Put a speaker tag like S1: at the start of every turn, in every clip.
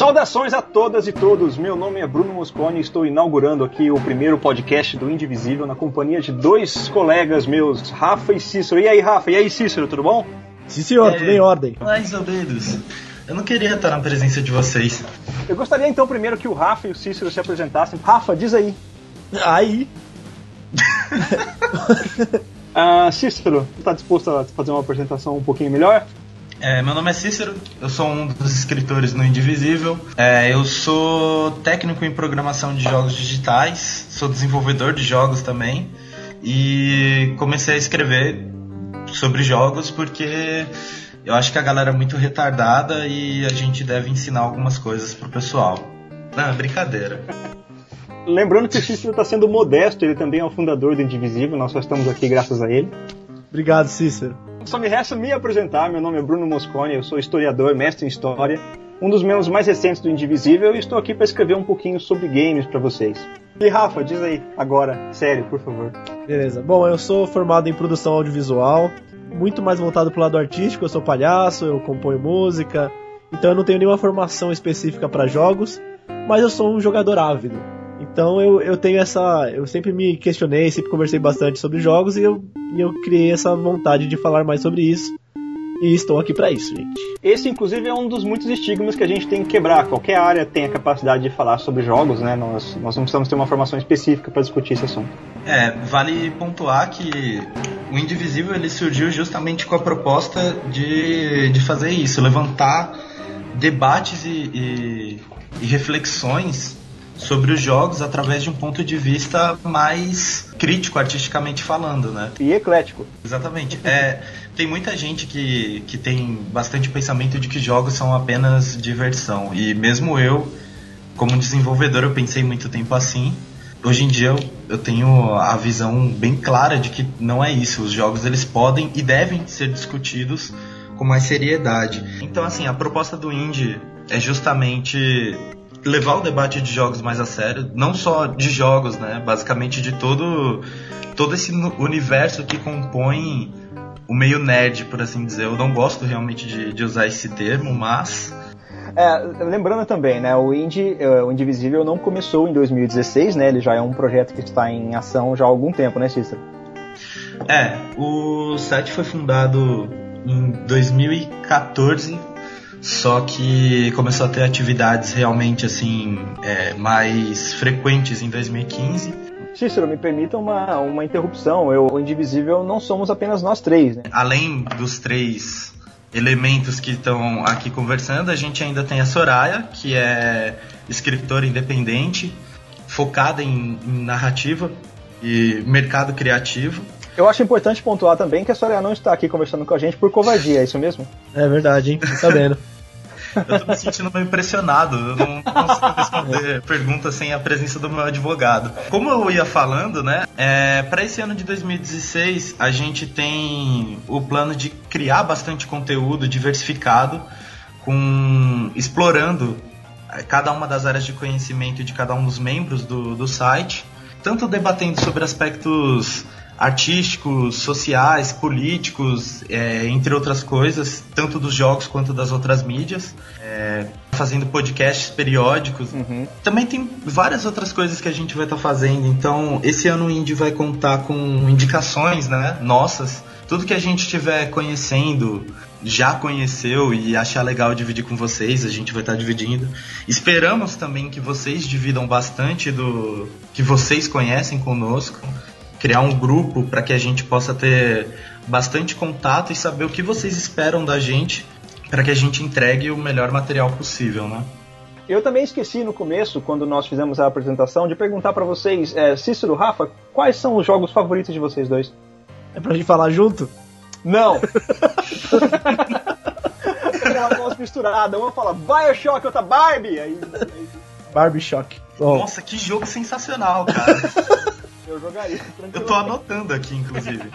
S1: Saudações a todas e todos. Meu nome é Bruno Mosconi e estou inaugurando aqui o primeiro podcast do Indivisível na companhia de dois colegas meus, Rafa e Cícero. E aí, Rafa? E aí, Cícero, tudo bom?
S2: Sim, senhor, é, tudo em ordem.
S3: Mais ou menos. Eu não queria estar na presença de vocês.
S1: Eu gostaria então primeiro que o Rafa e o Cícero se apresentassem. Rafa, diz aí.
S2: Aí.
S1: uh, Cícero, está disposto a fazer uma apresentação um pouquinho melhor?
S3: É, meu nome é Cícero, eu sou um dos escritores no Indivisível. É, eu sou técnico em programação de jogos digitais, sou desenvolvedor de jogos também. E comecei a escrever sobre jogos porque eu acho que a galera é muito retardada e a gente deve ensinar algumas coisas pro pessoal. Não, brincadeira.
S1: Lembrando que o Cícero está sendo modesto, ele também é o fundador do Indivisível, nós só estamos aqui graças a ele.
S2: Obrigado, Cícero.
S1: Só me resta me apresentar, meu nome é Bruno Mosconi, eu sou historiador, mestre em História, um dos membros mais recentes do Indivisível e estou aqui para escrever um pouquinho sobre games para vocês. E Rafa, diz aí, agora, sério, por favor.
S2: Beleza. Bom, eu sou formado em produção audiovisual, muito mais voltado pro lado artístico, eu sou palhaço, eu componho música, então eu não tenho nenhuma formação específica para jogos, mas eu sou um jogador ávido. Então eu, eu tenho essa. Eu sempre me questionei, sempre conversei bastante sobre jogos e eu, eu criei essa vontade de falar mais sobre isso. E estou aqui para isso, gente.
S1: Esse, inclusive, é um dos muitos estigmas que a gente tem que quebrar. Qualquer área tem a capacidade de falar sobre jogos, né? Nós, nós não precisamos ter uma formação específica para discutir esse assunto.
S3: É, vale pontuar que o Indivisível ele surgiu justamente com a proposta de, de fazer isso, levantar debates e, e, e reflexões sobre os jogos através de um ponto de vista mais crítico, artisticamente falando, né?
S1: E eclético.
S3: Exatamente. É, tem muita gente que, que tem bastante pensamento de que jogos são apenas diversão. E mesmo eu, como desenvolvedor, eu pensei muito tempo assim. Hoje em dia eu, eu tenho a visão bem clara de que não é isso. Os jogos eles podem e devem ser discutidos com mais seriedade. Então, assim, a proposta do indie é justamente levar o debate de jogos mais a sério, não só de jogos, né? Basicamente de todo todo esse universo que compõe o meio nerd, por assim dizer. Eu não gosto realmente de, de usar esse termo, mas
S1: é, lembrando também, né, o Indie, é, o Indivisível não começou em 2016, né? Ele já é um projeto que está em ação já há algum tempo, né, Cícero?
S3: É, o site foi fundado em 2014 só que começou a ter atividades realmente assim é, mais frequentes em 2015.
S1: Cícero, me permita uma, uma interrupção. Eu, o Indivisível não somos apenas nós três. Né?
S3: Além dos três elementos que estão aqui conversando, a gente ainda tem a Soraya, que é escritora independente, focada em, em narrativa e mercado criativo.
S1: Eu acho importante pontuar também que a Soraya não está aqui conversando com a gente por covardia, é isso mesmo?
S2: É verdade, hein? Tô sabendo.
S3: Eu tô me sentindo meio impressionado. Eu não consigo responder perguntas sem a presença do meu advogado. Como eu ia falando, né? É, para esse ano de 2016, a gente tem o plano de criar bastante conteúdo diversificado, com explorando cada uma das áreas de conhecimento de cada um dos membros do, do site, tanto debatendo sobre aspectos artísticos, sociais, políticos, é, entre outras coisas, tanto dos jogos quanto das outras mídias, é, fazendo podcasts periódicos. Uhum. Também tem várias outras coisas que a gente vai estar tá fazendo. Então, esse ano o Indie vai contar com indicações, né, nossas. Tudo que a gente estiver conhecendo, já conheceu e achar legal dividir com vocês, a gente vai estar tá dividindo. Esperamos também que vocês dividam bastante do que vocês conhecem conosco criar um grupo para que a gente possa ter bastante contato e saber o que vocês esperam da gente para que a gente entregue o melhor material possível, né?
S1: Eu também esqueci no começo, quando nós fizemos a apresentação, de perguntar para vocês, é, Cícero, Rafa, quais são os jogos favoritos de vocês dois?
S2: É pra gente falar junto?
S1: Não! Aquela voz misturada, uma fala Bioshock, outra Barbie! Aí, aí...
S2: Barbie Shock.
S3: Nossa, que jogo sensacional, cara!
S1: Eu jogaria.
S3: Eu tô anotando aqui, inclusive.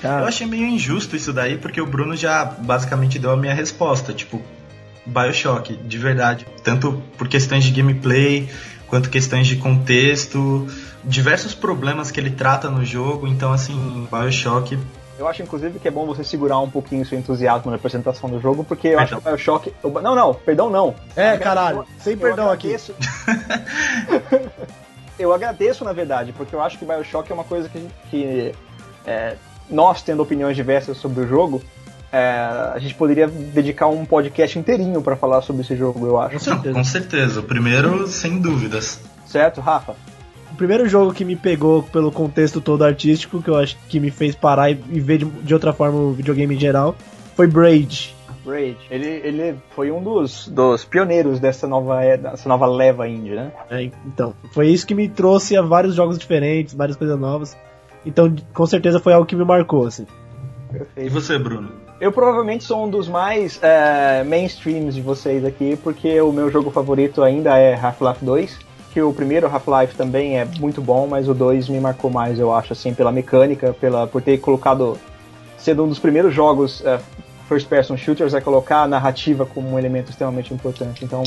S3: Cara. Eu achei meio injusto isso daí, porque o Bruno já basicamente deu a minha resposta. Tipo, Bioshock, de verdade. Tanto por questões de gameplay, quanto questões de contexto, diversos problemas que ele trata no jogo. Então, assim, Bioshock
S1: Eu acho, inclusive, que é bom você segurar um pouquinho seu entusiasmo na apresentação do jogo, porque eu acho que o Bioshock. Não, não, perdão não.
S2: É, caralho, sem perdão aqui.
S1: eu agradeço, na verdade, porque eu acho que Bioshock é uma coisa que, que é, nós, tendo opiniões diversas sobre o jogo, é, a gente poderia dedicar um podcast inteirinho para falar sobre esse jogo, eu acho.
S3: Com certeza. Com certeza. O primeiro, sem dúvidas.
S1: Certo, Rafa?
S2: O primeiro jogo que me pegou pelo contexto todo artístico, que eu acho que me fez parar e, ver de, de outra forma o videogame em geral, foi Braid.
S1: Braid. Ele, ele foi um dos, dos pioneiros dessa nova, dessa nova leva indie, né?
S2: É, então, foi isso que me trouxe a vários jogos diferentes, várias coisas novas. Então, com certeza foi algo que me marcou, assim.
S3: Perfeito. E você, Bruno?
S1: Eu provavelmente sou um dos mais é, mainstreams de vocês aqui, porque o meu jogo favorito ainda é Half-Life 2. Que o primeiro Half-Life também é muito bom, mas o 2 me marcou mais, eu acho, assim, pela mecânica, pela, por ter colocado. sendo um dos primeiros jogos é, first person shooters a colocar a narrativa como um elemento extremamente importante. Então,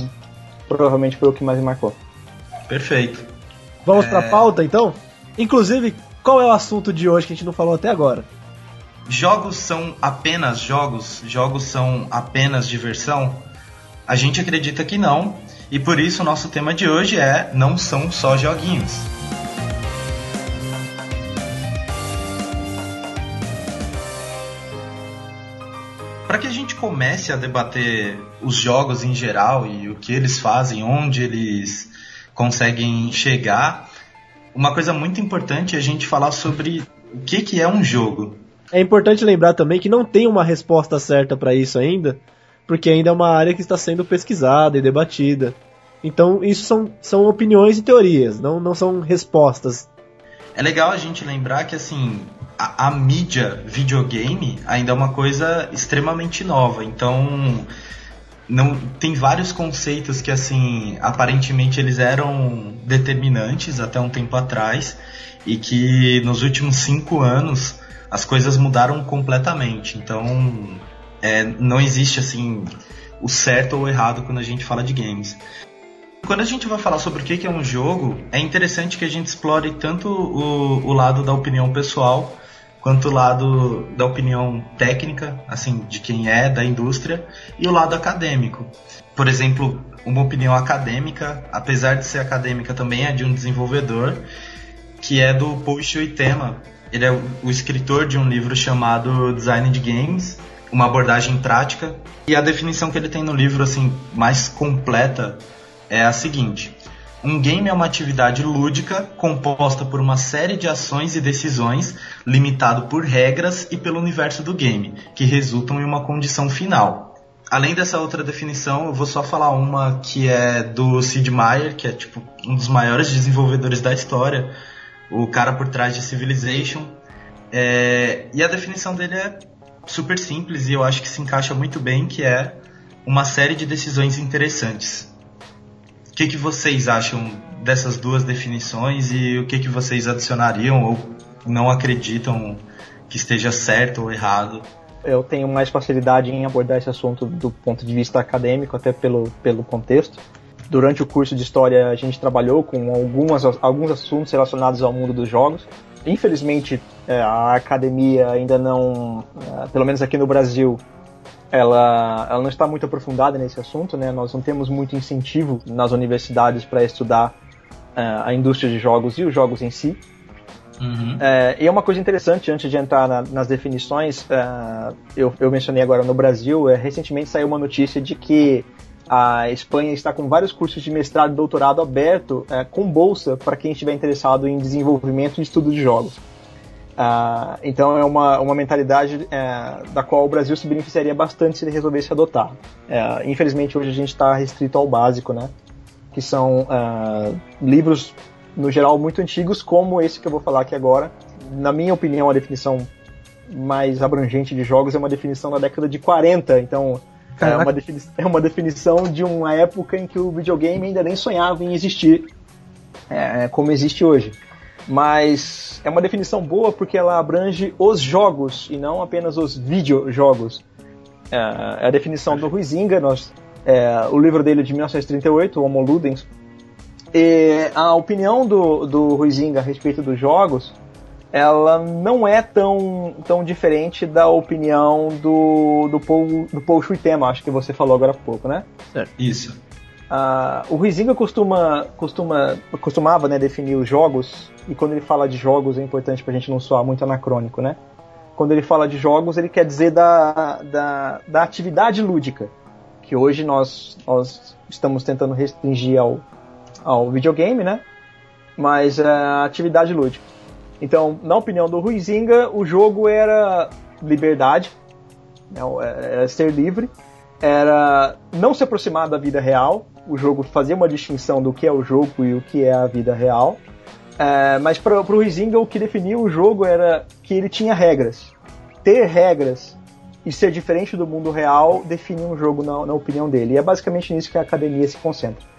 S1: provavelmente foi o que mais me marcou.
S3: Perfeito.
S2: Vamos é... pra pauta então? Inclusive, qual é o assunto de hoje que a gente não falou até agora?
S3: jogos são apenas jogos? Jogos são apenas diversão? A gente acredita que não, e por isso o nosso tema de hoje é Não são só joguinhos. Para que a gente comece a debater os jogos em geral e o que eles fazem, onde eles conseguem chegar, uma coisa muito importante é a gente falar sobre o que, que é um jogo.
S2: É importante lembrar também que não tem uma resposta certa para isso ainda, porque ainda é uma área que está sendo pesquisada e debatida. Então, isso são, são opiniões e teorias, não, não são respostas.
S3: É legal a gente lembrar que, assim, a, a mídia videogame ainda é uma coisa extremamente nova. Então, não tem vários conceitos que, assim, aparentemente eles eram determinantes até um tempo atrás e que nos últimos cinco anos as coisas mudaram completamente. Então, é, não existe assim o certo ou errado quando a gente fala de games. Quando a gente vai falar sobre o que é um jogo, é interessante que a gente explore tanto o, o lado da opinião pessoal quanto o lado da opinião técnica, assim, de quem é da indústria, e o lado acadêmico. Por exemplo, uma opinião acadêmica, apesar de ser acadêmica, também é de um desenvolvedor, que é do Paul Tema, ele é o escritor de um livro chamado Design de Games, uma abordagem prática. E a definição que ele tem no livro assim mais completa é a seguinte: um game é uma atividade lúdica composta por uma série de ações e decisões, limitado por regras e pelo universo do game, que resultam em uma condição final. Além dessa outra definição, eu vou só falar uma que é do Sid Meier, que é tipo um dos maiores desenvolvedores da história, o cara por trás de Civilization. É, e a definição dele é super simples e eu acho que se encaixa muito bem, que é uma série de decisões interessantes. O que, que vocês acham dessas duas definições e o que, que vocês adicionariam ou não acreditam que esteja certo ou errado?
S1: Eu tenho mais facilidade em abordar esse assunto do ponto de vista acadêmico, até pelo, pelo contexto. Durante o curso de História, a gente trabalhou com algumas, alguns assuntos relacionados ao mundo dos jogos. Infelizmente, é, a academia ainda não, é, pelo menos aqui no Brasil, ela, ela não está muito aprofundada nesse assunto, né? Nós não temos muito incentivo nas universidades para estudar é, a indústria de jogos e os jogos em si. Uhum. É, e é uma coisa interessante, antes de entrar na, nas definições, é, eu, eu, mencionei agora no Brasil, é, recentemente saiu uma notícia de que a Espanha está com vários cursos de mestrado e doutorado aberto com bolsa para quem estiver interessado em desenvolvimento e estudo de jogos. Uh, então é uma, uma mentalidade é, da qual o Brasil se beneficiaria bastante se ele resolvesse adotar. É, infelizmente hoje a gente está restrito ao básico, né? Que são uh, livros, no geral, muito antigos, como esse que eu vou falar aqui agora. Na minha opinião, a definição mais abrangente de jogos é uma definição da década de 40, então é uma, é uma, definição de uma época em que o videogame ainda nem sonhava em existir é, como existe hoje. Mas é uma definição boa porque ela abrange os jogos e não apenas os videojogos. É, é a definição do Huizinga, nós, é, o livro dele é de 1938, o Homo Ludens. E a opinião do, do Huizinga a respeito dos jogos ela não é tão, tão diferente da opinião do, do Paul, do Paul Schuitema, acho que você falou agora há pouco, né?
S3: É. Isso.
S1: Uh, o Huizinga costuma, costuma, costumava né, definir os jogos, e quando ele fala de jogos é importante pra gente não soar muito anacrônico, né? Quando ele fala de jogos, ele quer dizer da, da, da atividade lúdica, que hoje nós, nós estamos tentando restringir ao, ao videogame, né? Mas a uh, atividade lúdica. Então, na opinião do Ruizinga, o jogo era liberdade, né, era ser livre, era não se aproximar da vida real. O jogo fazia uma distinção do que é o jogo e o que é a vida real. É, mas para o Ruizinga, o que definia o jogo era que ele tinha regras. Ter regras e ser diferente do mundo real definia um jogo na, na opinião dele. E é basicamente nisso que a academia se concentra.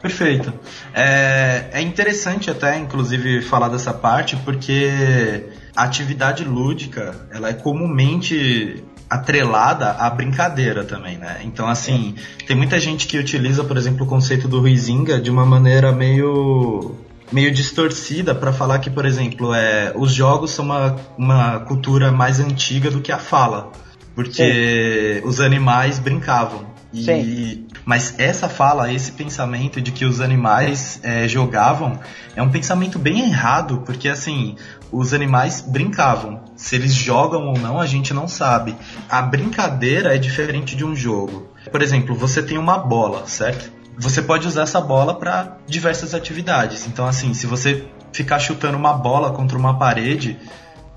S3: Perfeito. É, é interessante até, inclusive, falar dessa parte, porque a atividade lúdica ela é comumente atrelada à brincadeira também, né? Então, assim, tem muita gente que utiliza, por exemplo, o conceito do Ruizinga de uma maneira meio meio distorcida para falar que, por exemplo, é, os jogos são uma, uma cultura mais antiga do que a fala. Porque Sim. os animais brincavam. E, Sim. Mas essa fala, esse pensamento de que os animais é, jogavam, é um pensamento bem errado, porque assim, os animais brincavam. Se eles jogam ou não, a gente não sabe. A brincadeira é diferente de um jogo. Por exemplo, você tem uma bola, certo? Você pode usar essa bola para diversas atividades. Então, assim, se você ficar chutando uma bola contra uma parede,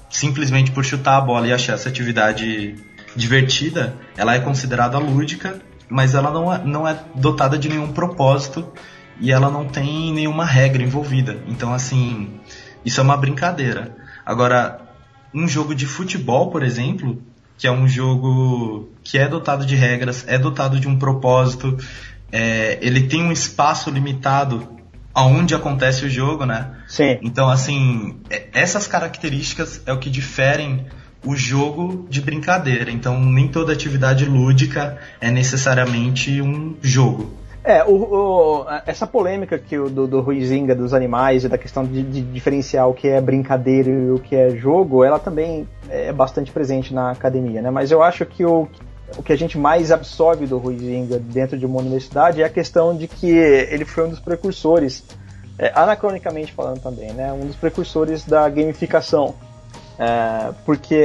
S3: simplesmente por chutar a bola e achar essa atividade divertida, ela é considerada lúdica mas ela não é, não é dotada de nenhum propósito e ela não tem nenhuma regra envolvida. Então, assim, isso é uma brincadeira. Agora, um jogo de futebol, por exemplo, que é um jogo que é dotado de regras, é dotado de um propósito, é, ele tem um espaço limitado aonde acontece o jogo, né?
S1: Sim.
S3: Então, assim, é, essas características é o que diferem o jogo de brincadeira. Então, nem toda atividade lúdica é necessariamente um jogo.
S1: É, o, o, essa polêmica que o, do, do Ruizinga dos animais e da questão de, de, diferenciar o que é brincadeira e o que é jogo, ela também é bastante presente na academia, né? Mas eu acho que o, o que a gente mais absorve do Ruizinga dentro de uma universidade é a questão de que ele foi um dos precursores, é, anacronicamente falando também, né? Um dos precursores da gamificação é, porque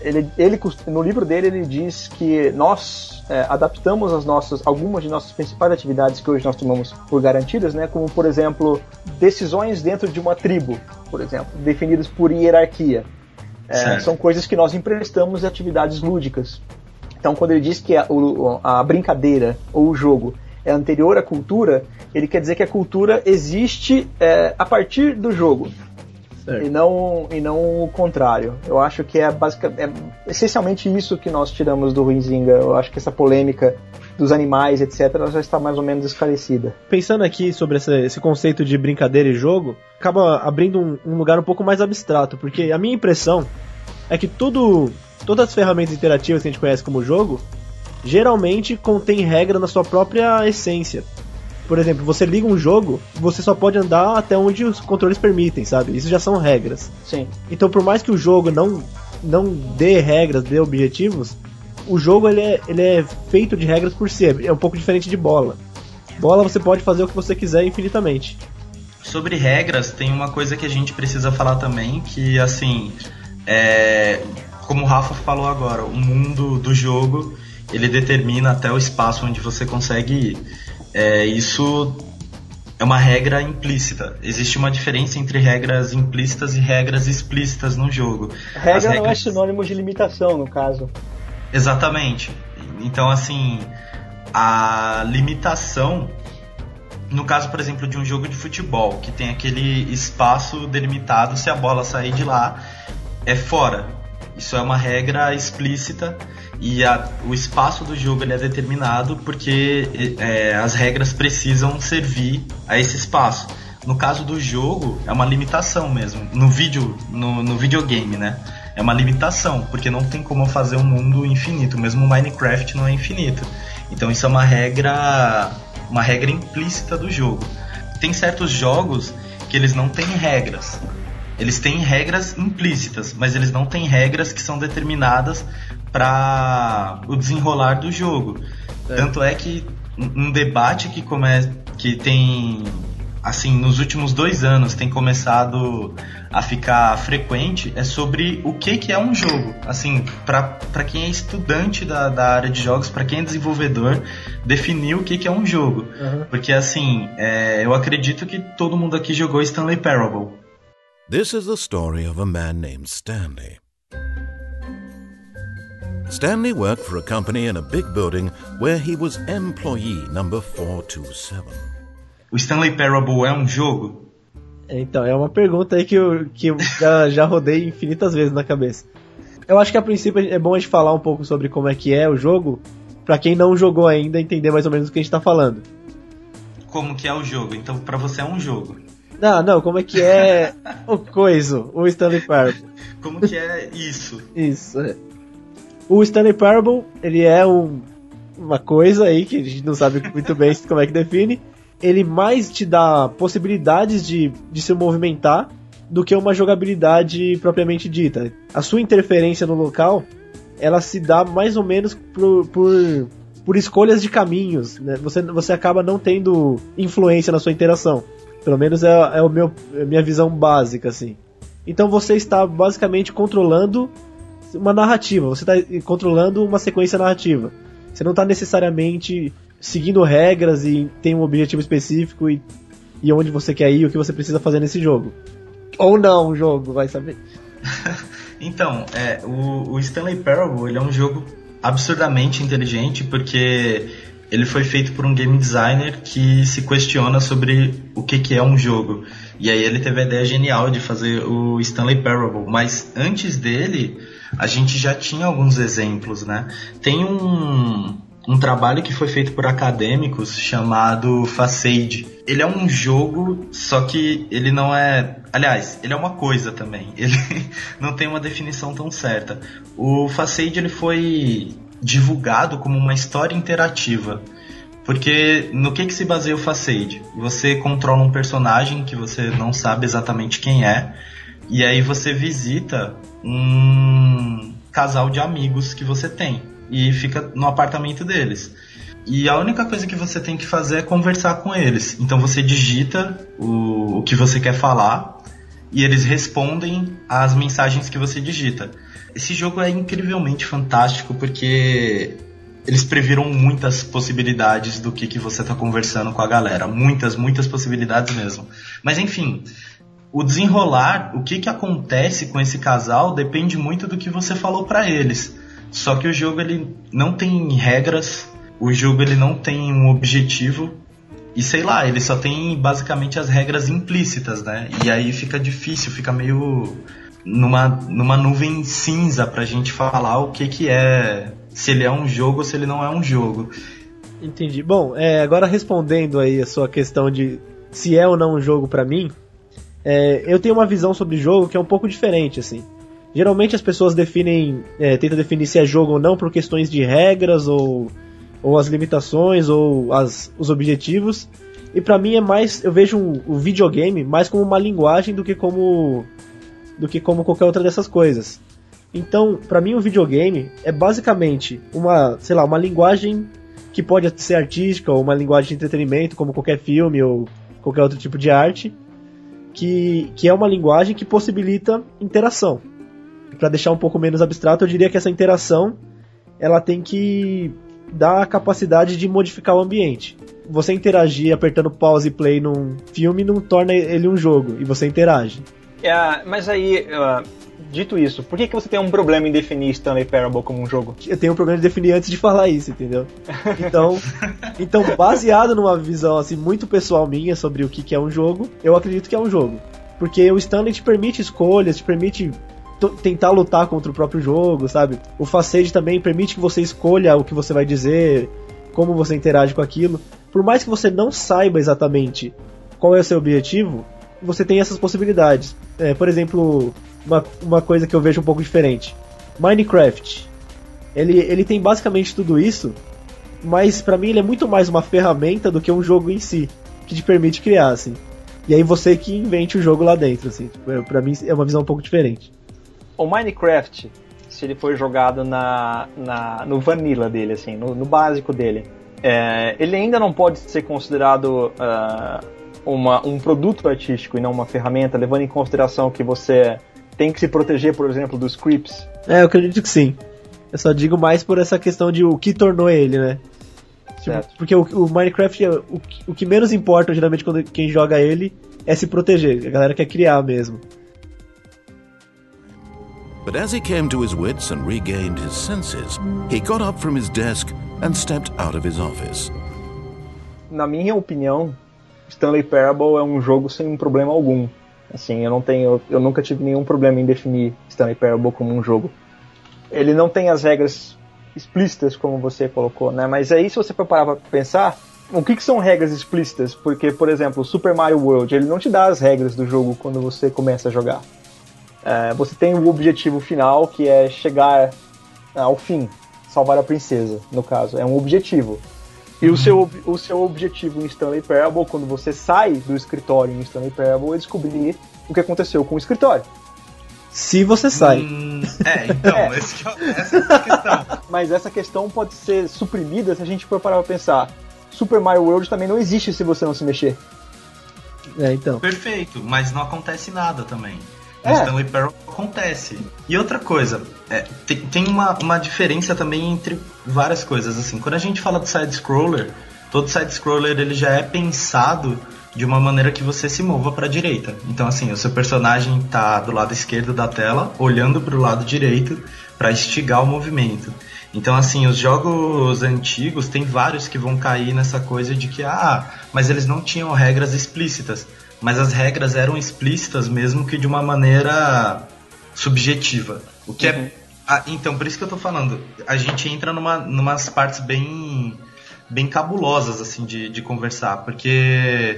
S1: ele, ele, no livro dele ele diz que nós é, adaptamos as nossas, algumas de nossas principais atividades que hoje nós tomamos por garantidas, né, como por exemplo decisões dentro de uma tribo, por exemplo, definidas por hierarquia. É, são coisas que nós emprestamos de atividades lúdicas. Então, quando ele diz que a, a brincadeira ou o jogo é anterior à cultura, ele quer dizer que a cultura existe é, a partir do jogo. E não, e não o contrário. Eu acho que é, basicamente, é essencialmente isso que nós tiramos do Ruinzinga. Eu acho que essa polêmica dos animais, etc., já está mais ou menos esclarecida.
S2: Pensando aqui sobre essa, esse conceito de brincadeira e jogo, acaba abrindo um, um, lugar um pouco mais abstrato, porque a minha impressão é que tudo, todas as ferramentas interativas que a gente conhece como jogo, geralmente contém regra na sua própria essência. Por exemplo, você liga um jogo, você só pode andar até onde os controles permitem, sabe? Isso já são regras.
S1: Sim.
S2: Então, por mais que o jogo não, não dê regras, dê objetivos, o jogo ele é, ele é feito de regras por si. É um pouco diferente de bola. Bola você pode fazer o que você quiser infinitamente.
S3: Sobre regras, tem uma coisa que a gente precisa falar também, que assim, é, como o Rafa falou agora, o mundo do jogo ele determina até o espaço onde você consegue ir é, isso é uma regra implícita. Existe uma diferença entre regras implícitas e regras explícitas no jogo.
S1: Regra regras... não é sinônimo de limitação, no caso.
S3: Exatamente. Então, assim, a limitação, no caso, por exemplo, de um jogo de futebol, que tem aquele espaço delimitado, se a bola sair de lá, é fora. Isso é uma regra explícita e a, o espaço do jogo é determinado porque é, as regras precisam servir a esse espaço. No caso do jogo, é uma limitação mesmo. No vídeo, no, no videogame, né? É uma limitação, porque não tem como fazer um mundo infinito. Mesmo o Minecraft não é infinito. Então isso é uma regra, uma regra implícita do jogo. Tem certos jogos que eles não têm regras. Eles têm regras implícitas, mas eles não têm regras que são determinadas para o desenrolar do jogo. É. Tanto é que um debate que começa que tem assim nos últimos dois anos tem começado a ficar frequente é sobre o que, que é um jogo assim para quem é estudante da, da área de jogos para quem é desenvolvedor definir o que, que é um jogo uhum. porque assim é, eu acredito que todo mundo aqui jogou Stanley Parable This is the story of a man named Stanley Stanley worked for a company in a big building where he was employee number 427. O Stanley Parable é um jogo?
S2: Então, é uma pergunta aí que eu, que eu já, já rodei infinitas vezes na cabeça. Eu acho que a princípio é bom a gente falar um pouco sobre como é que é o jogo, para quem não jogou ainda entender mais ou menos o que a gente tá falando.
S3: Como que é o jogo? Então, para você é um jogo.
S2: Não, não, como é que é o coiso, o Stanley Parable.
S3: Como que é isso?
S2: isso, é. O Stanley Parable, ele é um, uma coisa aí que a gente não sabe muito bem como é que define. Ele mais te dá possibilidades de, de se movimentar do que uma jogabilidade propriamente dita. A sua interferência no local, ela se dá mais ou menos por, por, por escolhas de caminhos. Né? Você, você acaba não tendo influência na sua interação. Pelo menos é, é o meu, é a minha visão básica, assim. Então você está basicamente controlando uma narrativa, você está controlando uma sequência narrativa. Você não está necessariamente seguindo regras e tem um objetivo específico e, e onde você quer ir, o que você precisa fazer nesse jogo. Ou não, o jogo, vai saber.
S3: então, é, o, o Stanley Parable ele é um jogo absurdamente inteligente porque ele foi feito por um game designer que se questiona sobre o que, que é um jogo. E aí ele teve a ideia genial de fazer o Stanley Parable. Mas antes dele, a gente já tinha alguns exemplos, né? Tem um, um trabalho que foi feito por acadêmicos chamado Facade. Ele é um jogo, só que ele não é. Aliás, ele é uma coisa também. Ele não tem uma definição tão certa. O Facade ele foi divulgado como uma história interativa. Porque no que, que se baseia o Facade? Você controla um personagem que você não sabe exatamente quem é, e aí você visita um casal de amigos que você tem e fica no apartamento deles. E a única coisa que você tem que fazer é conversar com eles. Então você digita o, o que você quer falar e eles respondem às mensagens que você digita. Esse jogo é incrivelmente fantástico porque eles previram muitas possibilidades do que, que você está conversando com a galera. Muitas, muitas possibilidades mesmo. Mas enfim, o desenrolar, o que, que acontece com esse casal depende muito do que você falou para eles. Só que o jogo ele não tem regras, o jogo ele não tem um objetivo e sei lá, ele só tem basicamente as regras implícitas, né? E aí fica difícil, fica meio numa, numa nuvem cinza pra gente falar o que que é, se ele é um jogo ou se ele não é um jogo.
S2: Entendi. Bom, é, agora respondendo aí a sua questão de se é ou não um jogo para mim, é, eu tenho uma visão sobre jogo que é um pouco diferente, assim. Geralmente as pessoas definem, é, tentam definir se é jogo ou não por questões de regras ou, ou as limitações ou as, os objetivos. E para mim é mais, eu vejo o videogame mais como uma linguagem do que como do que como qualquer outra dessas coisas. Então, para mim o videogame é basicamente uma, sei lá, uma linguagem que pode ser artística ou uma linguagem de entretenimento, como qualquer filme ou qualquer outro tipo de arte, que, que é uma linguagem que possibilita interação. Para deixar um pouco menos abstrato, eu diria que essa interação ela tem que dar a capacidade de modificar o ambiente. Você interagir apertando pause e play num filme não torna ele um jogo, e você interage.
S1: É, mas aí, uh, dito isso, por que, que você tem um problema em definir Stanley Parable como um jogo?
S2: Eu tenho um problema de definir antes de falar isso, entendeu? Então, então baseado numa visão assim muito pessoal minha sobre o que, que é um jogo, eu acredito que é um jogo. Porque o Stanley te permite escolhas, te permite tentar lutar contra o próprio jogo, sabe? O Facade também permite que você escolha o que você vai dizer, como você interage com aquilo. Por mais que você não saiba exatamente qual é o seu objetivo, você tem essas possibilidades. É, por exemplo, uma, uma coisa que eu vejo um pouco diferente. Minecraft. Ele, ele tem basicamente tudo isso, mas para mim ele é muito mais uma ferramenta do que um jogo em si, que te permite criar, assim. E aí você que invente o jogo lá dentro, assim. Tipo, pra mim é uma visão um pouco diferente.
S1: O Minecraft, se ele for jogado na, na, no vanilla dele, assim, no, no básico dele, é, ele ainda não pode ser considerado uh, uma, um produto artístico e não uma ferramenta, levando em consideração que você tem que se proteger, por exemplo, dos creeps.
S2: É, eu acredito que sim. Eu só digo mais por essa questão de o que tornou ele, né? Tipo, porque o, o Minecraft, o, o, que menos importa, geralmente, quando quem joga ele, é se proteger. A galera quer criar mesmo. But as he came to his wits and regained his senses, he got up from his desk and stepped out of his office. Na minha opinião, Stanley Parable é um jogo sem problema algum. Assim, eu não tenho, eu nunca tive nenhum problema em definir Stanley Parable como um jogo. Ele não tem as regras explícitas, como você colocou, né? Mas aí, se você for parar pra pensar, o que, que são regras explícitas? Porque, por exemplo, Super Mario World, ele não te dá as regras do jogo quando você começa a jogar. É, você tem o objetivo final, que é chegar ao fim, salvar a princesa, no caso. É um objetivo. E o, seu, o seu objetivo em Stanley Parable, quando você sai do escritório em Stanley Parable, é descobrir o que aconteceu com o escritório. Se você sai. Hum,
S3: é, então, é. Esse, essa é a questão.
S1: Mas essa questão pode ser suprimida se a gente for parar pra pensar. Super Mario World também não existe se você não se mexer.
S2: É, então.
S3: Perfeito, mas não acontece nada também. É. Stanley Parable acontece. E outra coisa, é, tem, tem uma, uma diferença também entre várias coisas. assim Quando a gente fala de side-scroller, todo side-scroller ele já é pensado de uma maneira que você se mova para a direita. Então, assim, o seu personagem está do lado esquerdo da tela, olhando para o lado direito para instigar o movimento. Então, assim, os jogos antigos tem vários que vão cair nessa coisa de que, ah, mas eles não tinham regras explícitas. Mas as regras eram explícitas mesmo que de uma maneira subjetiva. O que é uhum. é. Ah, então, por isso que eu tô falando. A gente entra numa numas partes bem bem cabulosas assim de, de conversar, porque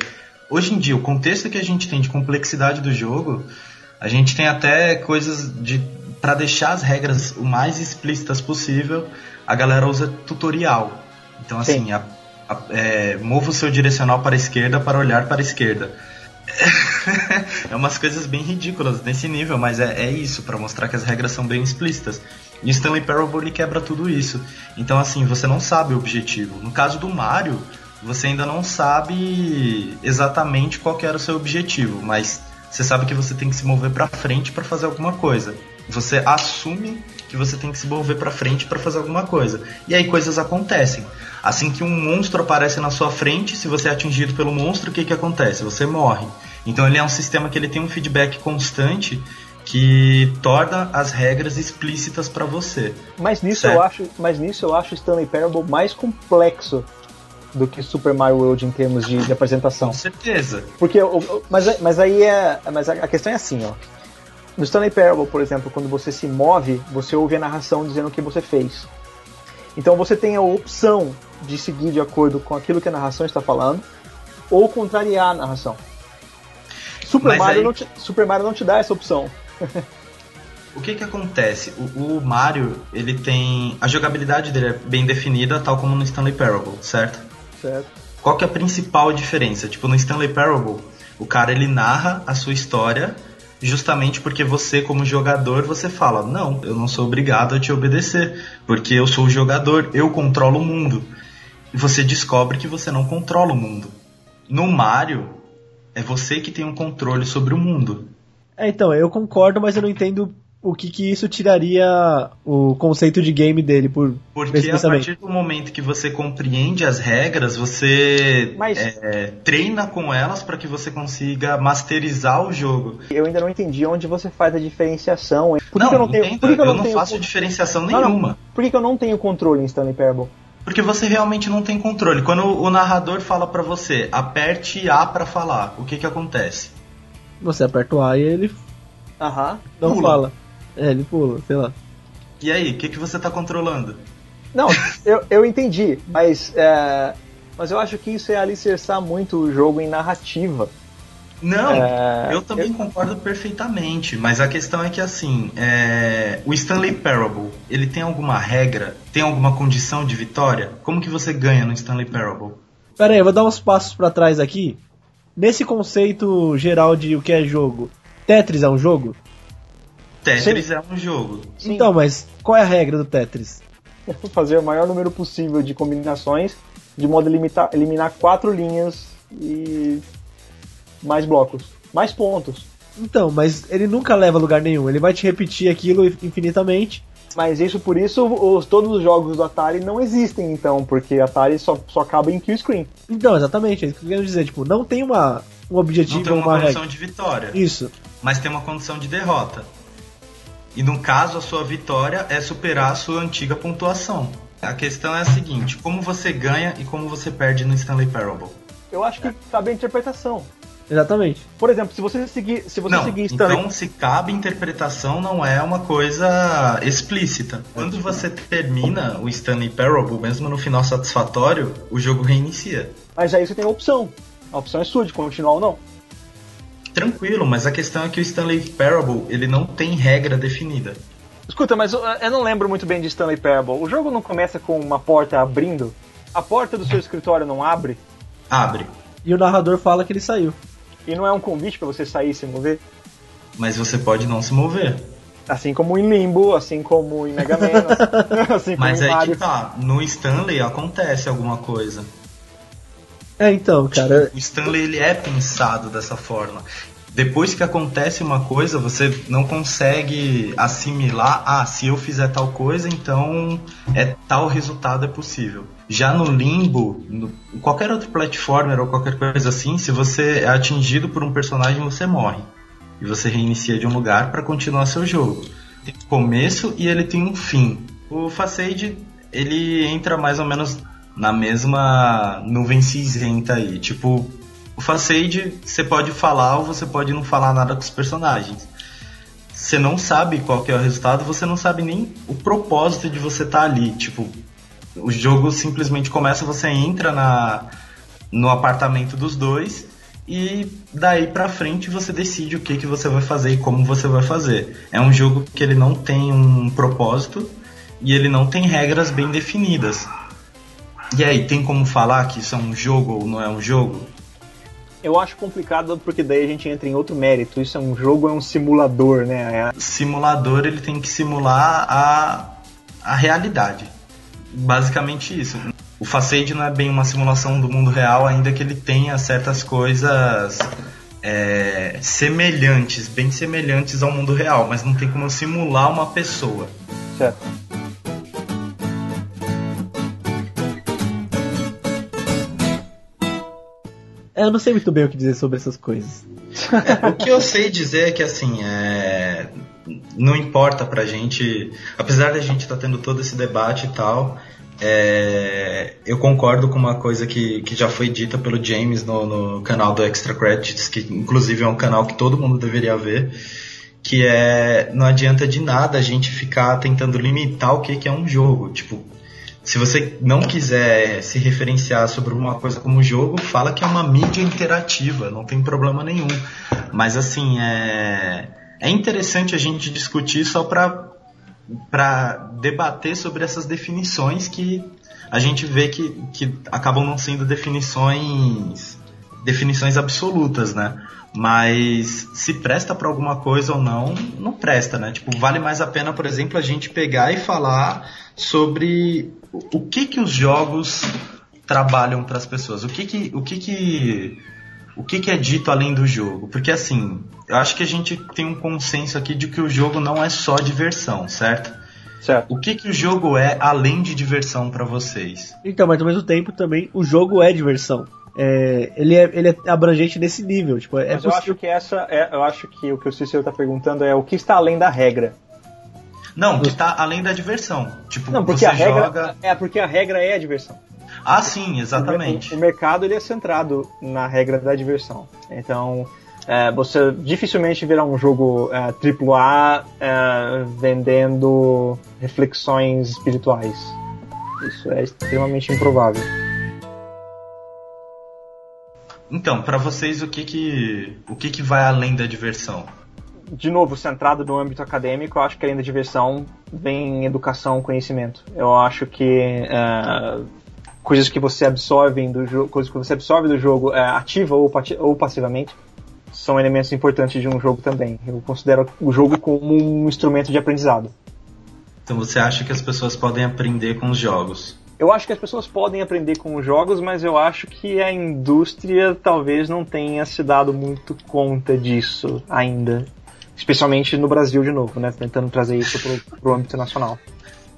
S3: hoje em dia, o contexto que a gente tem de complexidade do jogo, a gente tem até coisas de para deixar as regras o mais explícitas possível, a galera usa tutorial. Então, assim, a, a, é, mova o seu direcional para a esquerda para olhar para a esquerda. é umas coisas bem ridículas nesse nível, mas é, é isso, para mostrar que as regras são bem explícitas. E Stanley Parable quebra tudo isso. Então, assim, você não sabe o objetivo. No caso do Mario, você ainda não sabe exatamente qual era o seu objetivo, mas você sabe que você tem que se mover para frente para fazer alguma coisa. Você assume que você tem que se mover para frente para fazer alguma coisa. E aí coisas acontecem. Assim que um monstro aparece na sua frente, se você é atingido pelo monstro, o que, que acontece? Você morre. Então ele é um sistema que ele tem um feedback constante que torna as regras explícitas para você.
S1: Mas nisso eu acho, mas nisso eu acho Stanley Parable mais complexo do que Super Mario World em termos de, de apresentação.
S3: Com certeza.
S1: Porque, mas, mas aí é. Mas a questão é assim, ó. No Stanley Parable, por exemplo, quando você se move, você ouve a narração dizendo o que você fez. Então você tem a opção de seguir de acordo com aquilo que a narração está falando, ou contrariar a narração. Super, Mario, aí... não te, Super Mario não te dá essa opção.
S3: o que que acontece? O, o, Mario, ele tem... A jogabilidade dele é bem definida, tal como no Stanley Parable, certo?
S1: Certo.
S3: Qual que é a principal diferença? Tipo, no Stanley Parable, o cara, ele narra a sua história justamente porque você, como jogador, você fala: Não, eu não sou obrigado a te obedecer, porque eu sou o jogador, eu controlo o mundo. E você descobre que você não controla o mundo. No Mario, é você que tem um controle sobre o mundo.
S2: É, então, eu concordo, mas eu não entendo o que, que isso tiraria o conceito de game dele por
S3: porque a partir do momento que você compreende as regras você Mas... é, treina com elas para que você consiga masterizar o jogo
S1: eu ainda não entendi onde você faz a diferenciação
S3: por não, que eu não, tenho, por que eu, eu não, não faço diferenciação nenhuma não,
S1: por que, que eu não tenho controle em Stanley Parable
S3: porque você realmente não tem controle. Quando o narrador fala para você, aperte A para falar, o que que acontece?
S2: Você aperta o A e ele
S1: Aham.
S2: não pula. fala. É, ele pula, sei lá.
S3: E aí, o que, que você tá controlando?
S1: Não, eu, eu entendi, mas, é, mas eu acho que isso é alicerçar muito o jogo em narrativa.
S3: Não, é, eu também eu... concordo perfeitamente, mas a questão é que assim, é, o Stanley Parable, ele tem alguma regra, tem alguma condição de vitória? Como que você ganha no Stanley Parable?
S2: Pera aí, eu vou dar uns passos para trás aqui nesse conceito geral de o que é jogo, Tetris é um jogo?
S3: Tetris Sim. é um jogo.
S2: Sim. Então, mas qual é a regra do Tetris?
S1: Fazer o maior número possível de combinações, de modo a limitar, eliminar quatro linhas e mais blocos, mais pontos.
S2: Então, mas ele nunca leva a lugar nenhum. Ele vai te repetir aquilo infinitamente.
S1: Mas isso por isso os, todos os jogos do Atari não existem, então, porque Atari só, só acaba em kill screen.
S2: Então, exatamente, é isso que eu quero dizer, tipo, não tem uma, um objetivo. Não
S3: tem uma,
S2: uma
S3: condição regra. de vitória.
S2: Isso.
S3: Mas tem uma condição de derrota. E no caso, a sua vitória é superar a sua antiga pontuação. A questão é a seguinte: como você ganha e como você perde no Stanley Parable?
S1: Eu acho que cabe a interpretação.
S2: Exatamente.
S1: Por exemplo, se você seguir, se você
S3: não,
S1: seguir
S3: Stanley... então se cabe interpretação não é uma coisa explícita. Quando você termina o Stanley Parable, mesmo no final satisfatório, o jogo reinicia.
S1: Mas aí você tem a opção. A opção é sua de continuar ou não.
S3: Tranquilo, mas a questão é que o Stanley Parable ele não tem regra definida.
S1: Escuta, mas eu não lembro muito bem de Stanley Parable. O jogo não começa com uma porta abrindo? A porta do seu escritório não abre?
S3: Abre.
S2: E o narrador fala que ele saiu.
S1: E não é um convite para você sair e se mover?
S3: Mas você pode não se mover.
S1: Assim como em Limbo, assim como em Mega Man, assim
S3: Mas
S1: aí
S3: Mario. que tá, no Stanley acontece alguma coisa.
S2: É, então, cara.
S3: O Stanley ele é pensado dessa forma. Depois que acontece uma coisa, você não consegue assimilar, ah, se eu fizer tal coisa, então é tal resultado é possível. Já no limbo, no, qualquer outro platformer ou qualquer coisa assim, se você é atingido por um personagem, você morre. E você reinicia de um lugar para continuar seu jogo. Tem começo e ele tem um fim. O Facade, ele entra mais ou menos na mesma nuvem cinzenta aí. Tipo, o Facade você pode falar ou você pode não falar nada com os personagens. Você não sabe qual é o resultado, você não sabe nem o propósito de você estar tá ali. Tipo, o jogo simplesmente começa, você entra na, no apartamento dos dois e daí pra frente você decide o que, que você vai fazer e como você vai fazer. É um jogo que ele não tem um propósito e ele não tem regras bem definidas. E aí, tem como falar que isso é um jogo ou não é um jogo?
S1: Eu acho complicado porque daí a gente entra em outro mérito. Isso é um jogo, é um simulador, né?
S3: É... Simulador ele tem que simular a, a realidade. Basicamente isso. O Facade não é bem uma simulação do mundo real, ainda que ele tenha certas coisas é, semelhantes, bem semelhantes ao mundo real, mas não tem como simular uma pessoa.
S1: Certo.
S2: Eu não sei muito bem o que dizer sobre essas coisas.
S3: É, o que eu sei dizer é que assim, é... não importa pra gente, apesar da gente estar tá tendo todo esse debate e tal, é... eu concordo com uma coisa que, que já foi dita pelo James no, no canal do Extra Credits, que inclusive é um canal que todo mundo deveria ver, que é não adianta de nada a gente ficar tentando limitar o que, que é um jogo. Tipo, se você não quiser se referenciar sobre uma coisa como jogo, fala que é uma mídia interativa, não tem problema nenhum. Mas assim, é, é interessante a gente discutir só para debater sobre essas definições que a gente vê que, que acabam não sendo definições definições absolutas, né? Mas se presta para alguma coisa ou não, não presta, né? Tipo, vale mais a pena, por exemplo, a gente pegar e falar sobre o que que os jogos trabalham para as pessoas? O que que o que que o que, que é dito além do jogo? Porque assim, eu acho que a gente tem um consenso aqui de que o jogo não é só diversão, certo?
S1: Certo.
S3: O que, que o jogo é além de diversão para vocês?
S2: Então, mas ao mesmo tempo também o jogo é diversão. É, ele, é, ele é abrangente nesse nível. Tipo, é
S1: mas eu acho que essa. É, eu acho que o que o Cícero está perguntando é o que está além da regra.
S3: Não, que tá além da diversão. Tipo,
S1: não, porque
S3: a
S1: regra
S3: joga...
S1: é porque a regra é a diversão.
S3: Ah, sim, exatamente.
S1: O, o mercado ele é centrado na regra da diversão. Então, é, você dificilmente verá um jogo é, AAA é, vendendo reflexões espirituais. Isso é extremamente improvável.
S3: Então, para vocês, o que que, o que que vai além da diversão?
S1: De novo, centrado no âmbito acadêmico, eu acho que além da diversão vem educação, conhecimento. Eu acho que uh, coisas que você absorve do jogo, coisas que você absorve do jogo é, ativa ou, ou passivamente, são elementos importantes de um jogo também. Eu considero o jogo como um instrumento de aprendizado.
S3: Então você acha que as pessoas podem aprender com os jogos?
S1: Eu acho que as pessoas podem aprender com os jogos, mas eu acho que a indústria talvez não tenha se dado muito conta disso ainda. Especialmente no Brasil de novo, né? Tentando trazer isso pro, pro âmbito nacional.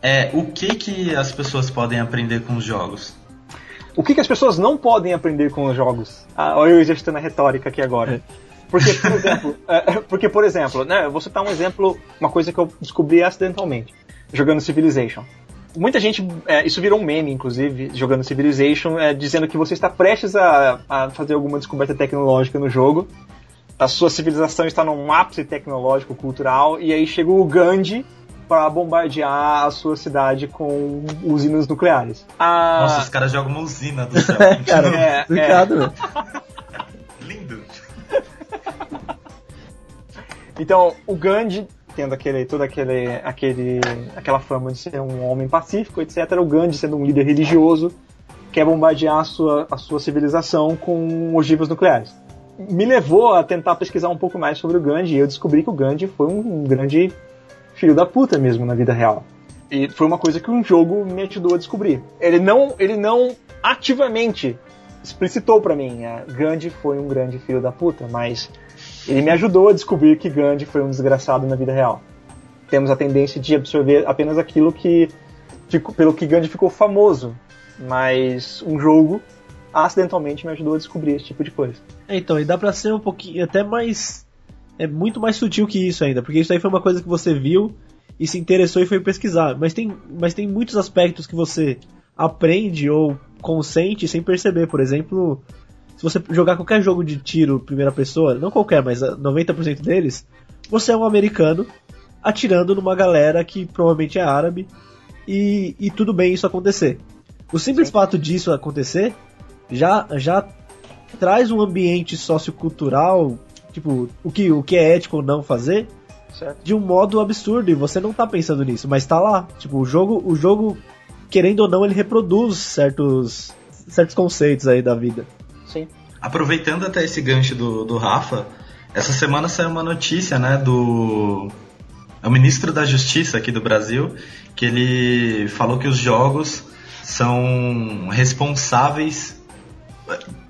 S3: É, o que que as pessoas podem aprender com os jogos?
S1: O que, que as pessoas não podem aprender com os jogos? Ah, olha eu exercitando a retórica aqui agora. Porque, por exemplo, é, porque, por exemplo, né, eu vou citar um exemplo, uma coisa que eu descobri acidentalmente, jogando Civilization. Muita gente, é, isso virou um meme, inclusive, jogando Civilization, é, dizendo que você está prestes a, a fazer alguma descoberta tecnológica no jogo, a sua civilização está num ápice tecnológico, cultural, e aí chega o Gandhi para bombardear a sua cidade com usinas nucleares.
S3: A... Nossa, os caras jogam uma usina do céu.
S2: cara, é, obrigado. É.
S3: Lindo.
S1: Então, o Gandhi, tendo aquele, toda aquele, aquele, aquela fama de ser um homem pacífico, etc., o Gandhi sendo um líder religioso, quer bombardear a sua, a sua civilização com ogivas nucleares. Me levou a tentar pesquisar um pouco mais sobre o Gandhi e eu descobri que o Gandhi foi um grande filho da puta mesmo na vida real. E foi uma coisa que um jogo me ajudou a descobrir. Ele não, ele não ativamente explicitou para mim, a Gandhi foi um grande filho da puta, mas ele me ajudou a descobrir que Gandhi foi um desgraçado na vida real. Temos a tendência de absorver apenas aquilo que pelo que Gandhi ficou famoso, mas um jogo acidentalmente me ajudou a descobrir esse tipo de coisa.
S2: Então, e dá pra ser um pouquinho até mais é muito mais sutil que isso ainda, porque isso aí foi uma coisa que você viu e se interessou e foi pesquisar, mas tem, mas tem muitos aspectos que você aprende ou consente sem perceber, por exemplo, se você jogar qualquer jogo de tiro primeira pessoa, não qualquer, mas 90% deles, você é um americano atirando numa galera que provavelmente é árabe e, e tudo bem isso acontecer. O simples Sim. fato disso acontecer já, já traz um ambiente sociocultural, tipo, o que, o que é ético ou não fazer, certo. de um modo absurdo, e você não tá pensando nisso, mas tá lá. Tipo, o jogo, o jogo, querendo ou não, ele reproduz certos, certos conceitos aí da vida.
S1: Sim.
S3: Aproveitando até esse gancho do, do Rafa, essa semana saiu uma notícia, né, do é o ministro da Justiça aqui do Brasil, que ele falou que os jogos são responsáveis,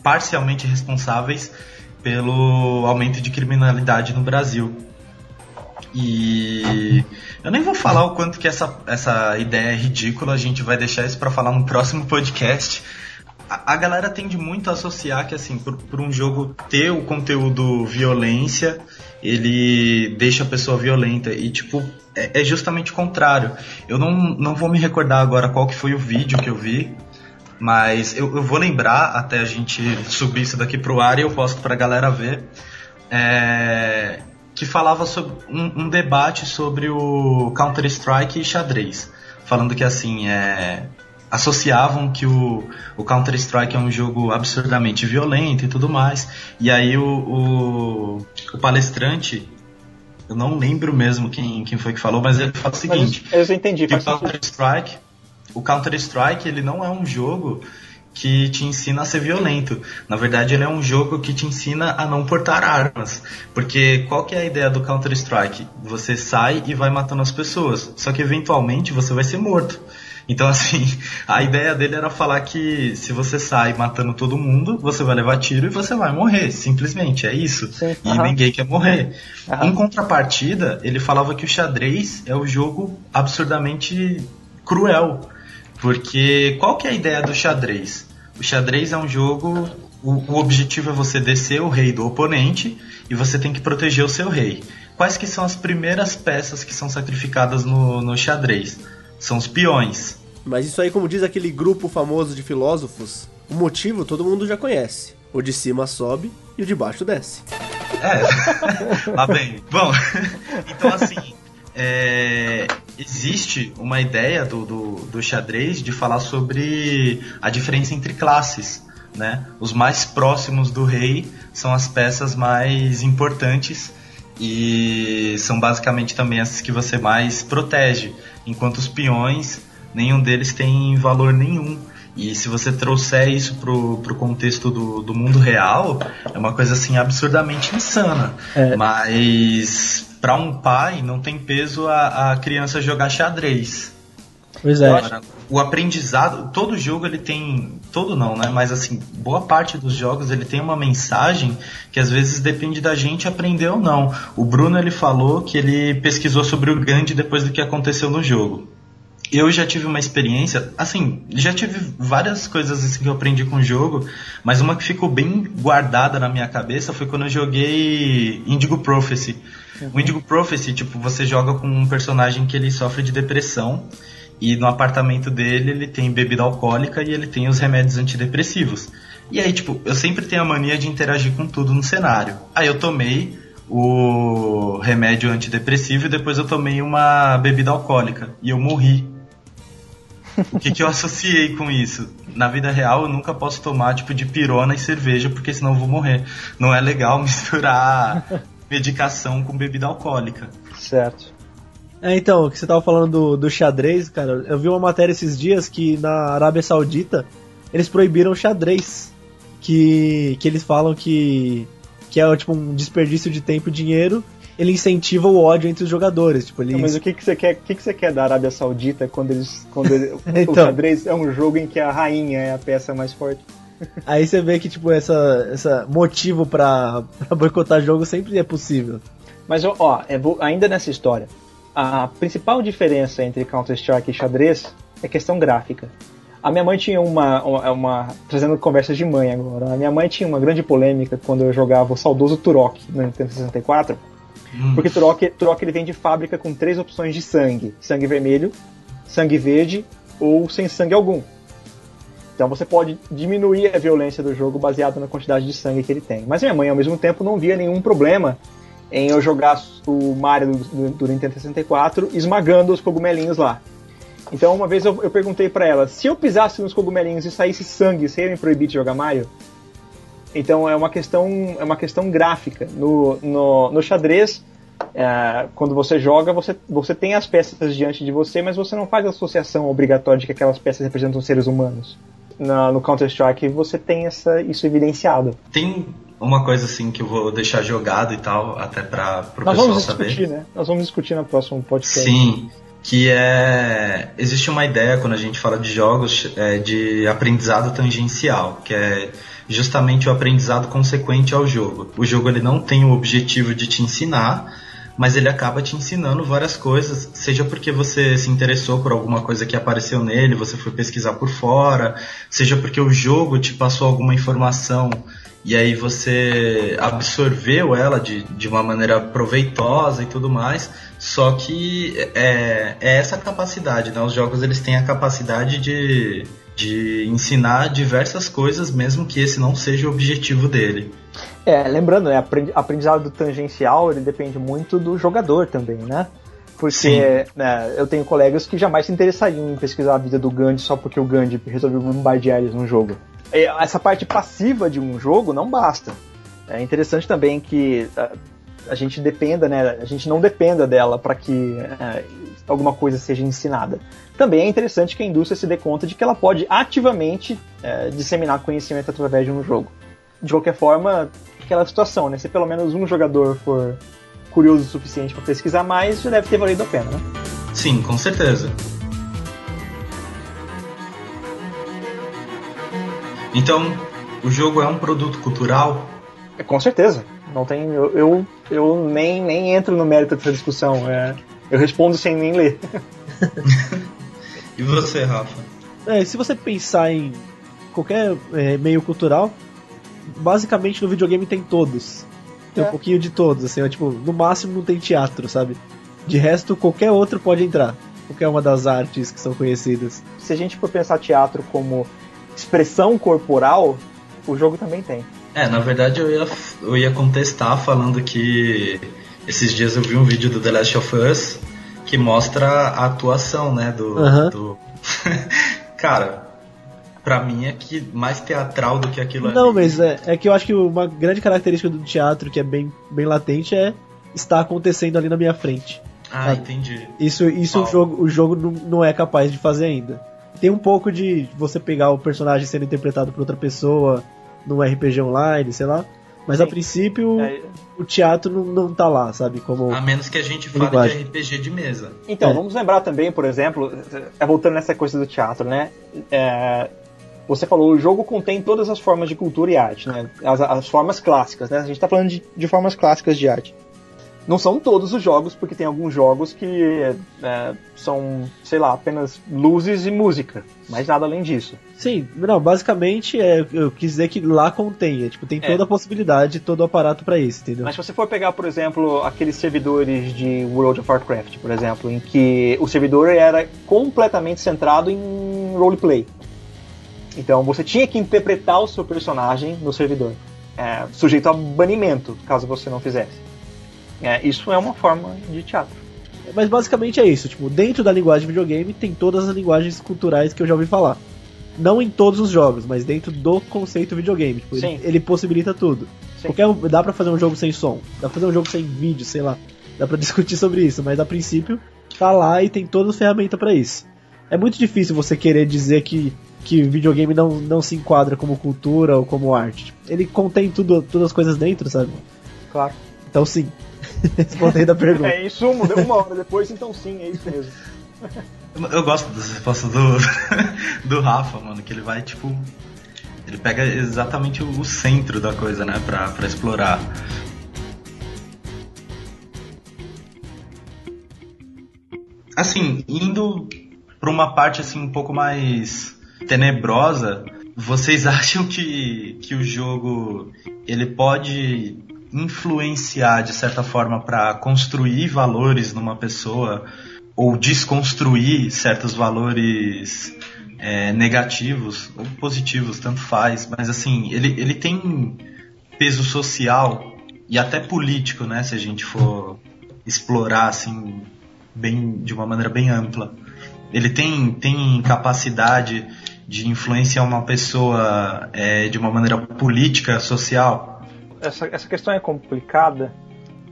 S3: parcialmente responsáveis pelo aumento de criminalidade no Brasil. E eu nem vou falar o quanto que essa, essa ideia é ridícula, a gente vai deixar isso para falar no próximo podcast, a, a galera tende muito a associar que, assim, por, por um jogo ter o conteúdo violência, ele deixa a pessoa violenta. E, tipo, é, é, justamente o contrário. Eu não, não vou me recordar agora qual que foi o vídeo que eu vi, mas eu, eu vou lembrar até a gente subir isso daqui pro ar e eu posto pra galera ver. É, que falava sobre um, um debate sobre o Counter-Strike e xadrez. Falando que assim, é, associavam que o, o Counter-Strike é um jogo absurdamente violento e tudo mais. E aí o, o, o, palestrante, eu não lembro mesmo quem, quem foi que falou, mas ele fala o seguinte:
S1: mas eu entendi,
S3: que Counter-Strike, o Counter-Strike ele não é um jogo que te ensina a ser violento. Na verdade, ele é um jogo que te ensina a não portar armas. Porque qual que é a ideia do Counter-Strike? Você sai e vai matando as pessoas. Só que eventualmente você vai ser morto. Então, assim, a ideia dele era falar que se você sai matando todo mundo, você vai levar tiro e você vai morrer. Simplesmente, é isso. Sim, e ninguém quer morrer. Em contrapartida, ele falava que o xadrez é o jogo absurdamente cruel. Porque qual que é a ideia do xadrez? O xadrez é um jogo. O, o objetivo é você descer o rei do oponente e você tem que proteger o seu rei. Quais que são as primeiras peças que são sacrificadas no, no xadrez? São os peões.
S2: Mas isso aí, como diz aquele grupo famoso de filósofos, o motivo todo mundo já conhece. O de cima sobe e o de baixo desce.
S3: É, lá bem. Bom, então assim, é, existe uma ideia do, do, do, xadrez de falar sobre a diferença entre classes. Né? Os mais próximos do rei são as peças mais importantes e são basicamente também as que você mais protege enquanto os peões, nenhum deles tem valor nenhum. E se você trouxer isso pro, pro contexto do, do mundo real, é uma coisa assim absurdamente insana. É. Mas para um pai não tem peso a, a criança jogar xadrez.
S2: Pois é. Agora,
S3: o aprendizado, todo jogo ele tem, todo não, né? Mas assim, boa parte dos jogos ele tem uma mensagem que às vezes depende da gente aprender ou não. O Bruno ele falou que ele pesquisou sobre o Gandhi depois do que aconteceu no jogo. Eu já tive uma experiência, assim, já tive várias coisas assim que eu aprendi com o jogo, mas uma que ficou bem guardada na minha cabeça foi quando eu joguei Indigo Prophecy. Uhum. O Indigo Prophecy, tipo, você joga com um personagem que ele sofre de depressão e no apartamento dele ele tem bebida alcoólica e ele tem os remédios antidepressivos. E aí, tipo, eu sempre tenho a mania de interagir com tudo no cenário. Aí eu tomei o remédio antidepressivo e depois eu tomei uma bebida alcoólica e eu morri. O que, que eu associei com isso? Na vida real eu nunca posso tomar tipo de pirona e cerveja porque senão eu vou morrer. Não é legal misturar medicação com bebida alcoólica.
S1: Certo.
S2: É, então, que você tava falando do, do xadrez, cara, eu vi uma matéria esses dias que na Arábia Saudita eles proibiram xadrez. Que, que eles falam que, que é tipo um desperdício de tempo e dinheiro. Ele incentiva o ódio entre os jogadores. Tipo,
S1: Não, mas o que, que você quer? O que, que você quer da Arábia Saudita quando eles. Quando então, o xadrez é um jogo em que a rainha é a peça mais forte?
S2: Aí você vê que, tipo, essa, essa motivo pra, pra boicotar jogo sempre é possível.
S1: Mas, ó, é, ainda nessa história, a principal diferença entre Counter-Strike e xadrez é questão gráfica. A minha mãe tinha uma, uma, uma, Trazendo conversas de mãe agora. A minha mãe tinha uma grande polêmica quando eu jogava o saudoso Turok no Nintendo 64. Hum. Porque Turok, Turok ele vem de fábrica com três opções de sangue: sangue vermelho, sangue verde ou sem sangue algum. Então você pode diminuir a violência do jogo baseado na quantidade de sangue que ele tem. Mas minha mãe, ao mesmo tempo, não via nenhum problema em eu jogar o Mario do, do Nintendo 64 esmagando os cogumelinhos lá. Então uma vez eu, eu perguntei para ela, se eu pisasse nos cogumelinhos e saísse sangue, você ia me proibir de jogar Mario? Então é uma questão, é uma questão gráfica. No, no, no xadrez, é, quando você joga, você, você tem as peças diante de você, mas você não faz a associação obrigatória de que aquelas peças representam seres humanos na, no Counter-Strike você tem essa, isso evidenciado.
S3: Tem uma coisa assim que eu vou deixar jogado e tal, até para o pessoal vamos
S1: discutir, Né? Nós vamos discutir no próximo podcast.
S3: Sim, que é existe uma ideia quando a gente fala de jogos é, de aprendizado tangencial, que é justamente o aprendizado consequente ao jogo. O jogo ele não tem o objetivo de te ensinar, mas ele acaba te ensinando várias coisas, seja porque você se interessou por alguma coisa que apareceu nele, você foi pesquisar por fora, seja porque o jogo te passou alguma informação e aí você absorveu ela de, de uma maneira proveitosa e tudo mais. Só que é, é essa capacidade, né? Os jogos eles têm a capacidade de, de ensinar diversas coisas, mesmo que esse não seja o objetivo dele.
S1: É, lembrando, né, aprendizado tangencial ele depende muito do jogador também, né? Porque né, eu tenho colegas que jamais se interessariam em pesquisar a vida do Gandhi só porque o Gandhi resolveu bombardear eles no jogo. Essa parte passiva de um jogo não basta. É interessante também que a, a gente dependa, né? A gente não dependa dela para que é, alguma coisa seja ensinada. Também é interessante que a indústria se dê conta de que ela pode ativamente é, disseminar conhecimento através de um jogo. De qualquer forma, aquela situação, né? Se pelo menos um jogador for curioso o suficiente para pesquisar mais, já deve ter valido a pena, né?
S3: Sim, com certeza. Então, o jogo é um produto cultural?
S1: É, com certeza. Não tem, eu, eu, eu, nem, nem entro no mérito dessa discussão. É, eu respondo sem nem ler.
S3: e você, Rafa?
S2: É, se você pensar em qualquer é, meio cultural, basicamente no videogame tem todos. Tem é. um pouquinho de todos, assim, ó, tipo, no máximo não tem teatro, sabe? De resto, qualquer outro pode entrar. Qualquer uma das artes que são conhecidas.
S1: Se a gente for pensar teatro como expressão corporal, o jogo também tem.
S3: É, na verdade eu ia, eu ia contestar falando que esses dias eu vi um vídeo do The Last of Us que mostra a atuação, né, do... Uhum. do... Cara, pra mim é que mais teatral do que aquilo
S2: Não, ali. mas é, é que eu acho que uma grande característica do teatro que é bem, bem latente é estar acontecendo ali na minha frente.
S3: Ah, sabe? entendi.
S2: Isso, isso o jogo, o jogo não, não é capaz de fazer ainda. Tem um pouco de você pegar o personagem sendo interpretado por outra pessoa num RPG online, sei lá. Mas
S1: Sim.
S2: a princípio
S1: É,
S2: o teatro não, não tá lá, sabe? Como.
S3: A menos que a gente fale
S2: Linguagem.
S3: de RPG de mesa.
S1: Então,
S2: É.
S1: vamos lembrar também, por exemplo, é, voltando nessa coisa do teatro, né? É, você falou, o jogo contém todas as formas de cultura e arte, né? As, as formas clássicas, né? A gente tá falando de, de formas clássicas de arte. Não são todos os jogos, porque tem alguns jogos que é, são, sei lá, apenas luzes e música, mas nada além disso.
S2: Sim, não, basicamente é, eu quis dizer que lá contém, é, tipo, tem
S1: É.
S2: toda a possibilidade, todo o aparato pra isso, entendeu?
S1: Mas se você for pegar, por exemplo, aqueles servidores de World of Warcraft, por exemplo, em que o servidor era completamente centrado em roleplay. Então você tinha que interpretar o seu personagem no servidor, é, sujeito a banimento, caso você não fizesse. É, isso é uma forma de teatro.
S2: Mas basicamente é isso, tipo, dentro da linguagem videogame tem todas as linguagens culturais que eu já ouvi falar. Não em todos os jogos, mas dentro do conceito videogame. Tipo, ele, ele possibilita tudo.
S1: Sim.
S2: Qualquer, dá pra fazer um jogo sem som, dá pra fazer um jogo sem vídeo, sei lá. Dá pra discutir sobre isso, mas a princípio tá lá e tem todas as ferramentas pra isso. É muito difícil você querer dizer que, que videogame não, não se enquadra como cultura ou como arte. Ele contém tudo, todas as coisas dentro, sabe?
S1: Claro.
S2: Então sim. Respondendo a pergunta.
S1: É, em sumo, deu uma hora depois, então sim, é isso mesmo.
S3: Eu- gosto das respostas do, do Rafa, mano, que ele vai, tipo. Ele pega exatamente o, o centro da coisa, né, pra, pra explorar. Assim, indo pra uma parte assim um pouco mais tenebrosa, vocês acham que, que o jogo ele pode influenciar de certa forma pra construir valores numa pessoa ou desconstruir certos valores é, negativos ou positivos, tanto faz, mas assim, ele, ele tem peso social e até político, né, se a gente for explorar assim bem de uma maneira bem ampla. Ele tem, tem capacidade de influenciar uma pessoa é, de uma maneira política, social.
S1: Essa, essa questão é complicada,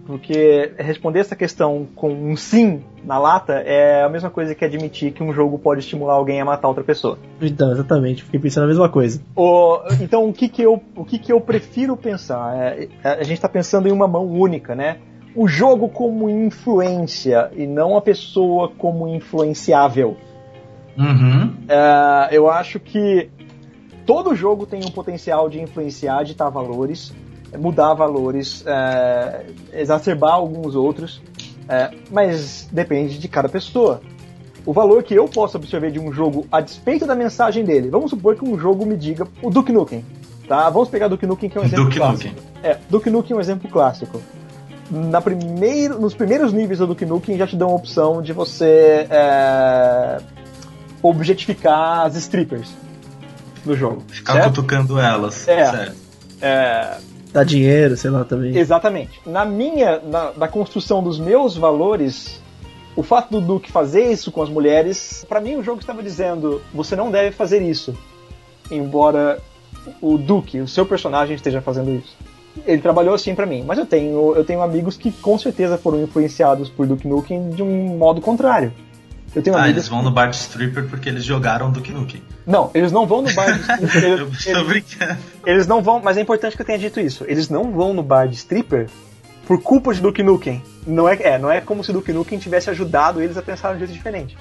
S1: porque responder essa questão com um sim na lata é a mesma coisa que admitir que um jogo pode estimular alguém a matar outra pessoa.
S2: Então, exatamente, fiquei pensando a mesma coisa.
S1: O- então, o que, que, eu, o que, que eu prefiro pensar? É, a gente está pensando em uma mão única, né? O jogo como influência e não a pessoa como influenciável.
S3: Uhum.
S1: É, eu acho que todo jogo tem um potencial de influenciar, ditar valores, mudar valores, é, exacerbar alguns outros, é, mas depende de cada pessoa. O valor que eu posso absorver de um jogo a despeito da mensagem dele, vamos supor que um jogo me diga o Duke Nukem, tá? Vamos pegar Duke Nukem que é um exemplo
S3: Duke
S1: clássico.
S3: Nukem.
S1: É, Duke Nukem é um exemplo clássico. Na primeiro, nos primeiros níveis do Duke Nukem já te dão a opção de você é, objetificar as strippers do jogo.
S3: Ficar
S1: certo?
S3: cutucando elas.
S1: É.
S3: Certo.
S1: É,
S2: Dá dinheiro, sei lá também.
S1: exatamente. Na minha, na, na construção dos meus valores, o fato do Duke fazer isso com as mulheres, pra mim o jogo estava dizendo, você não deve fazer isso. Embora o Duke, o seu personagem, esteja fazendo isso. Ele trabalhou assim pra mim, mas eu tenho, eu tenho amigos que com certeza foram influenciados por Duke Nukem de um modo contrário. Eu tenho
S3: Ah,
S1: amigos
S3: eles vão no bar de stripper porque eles jogaram Duke Nukem.
S1: Não, eles não vão no bar de stripper.
S3: Eu
S1: Eles,
S3: tô brincando.
S1: eles não vão, mas é importante que eu tenha dito isso. Eles não vão no bar de stripper por culpa de Duke Nukem. Não é, é, não é como se Duke Nukem tivesse ajudado eles a pensar de um jeito diferente.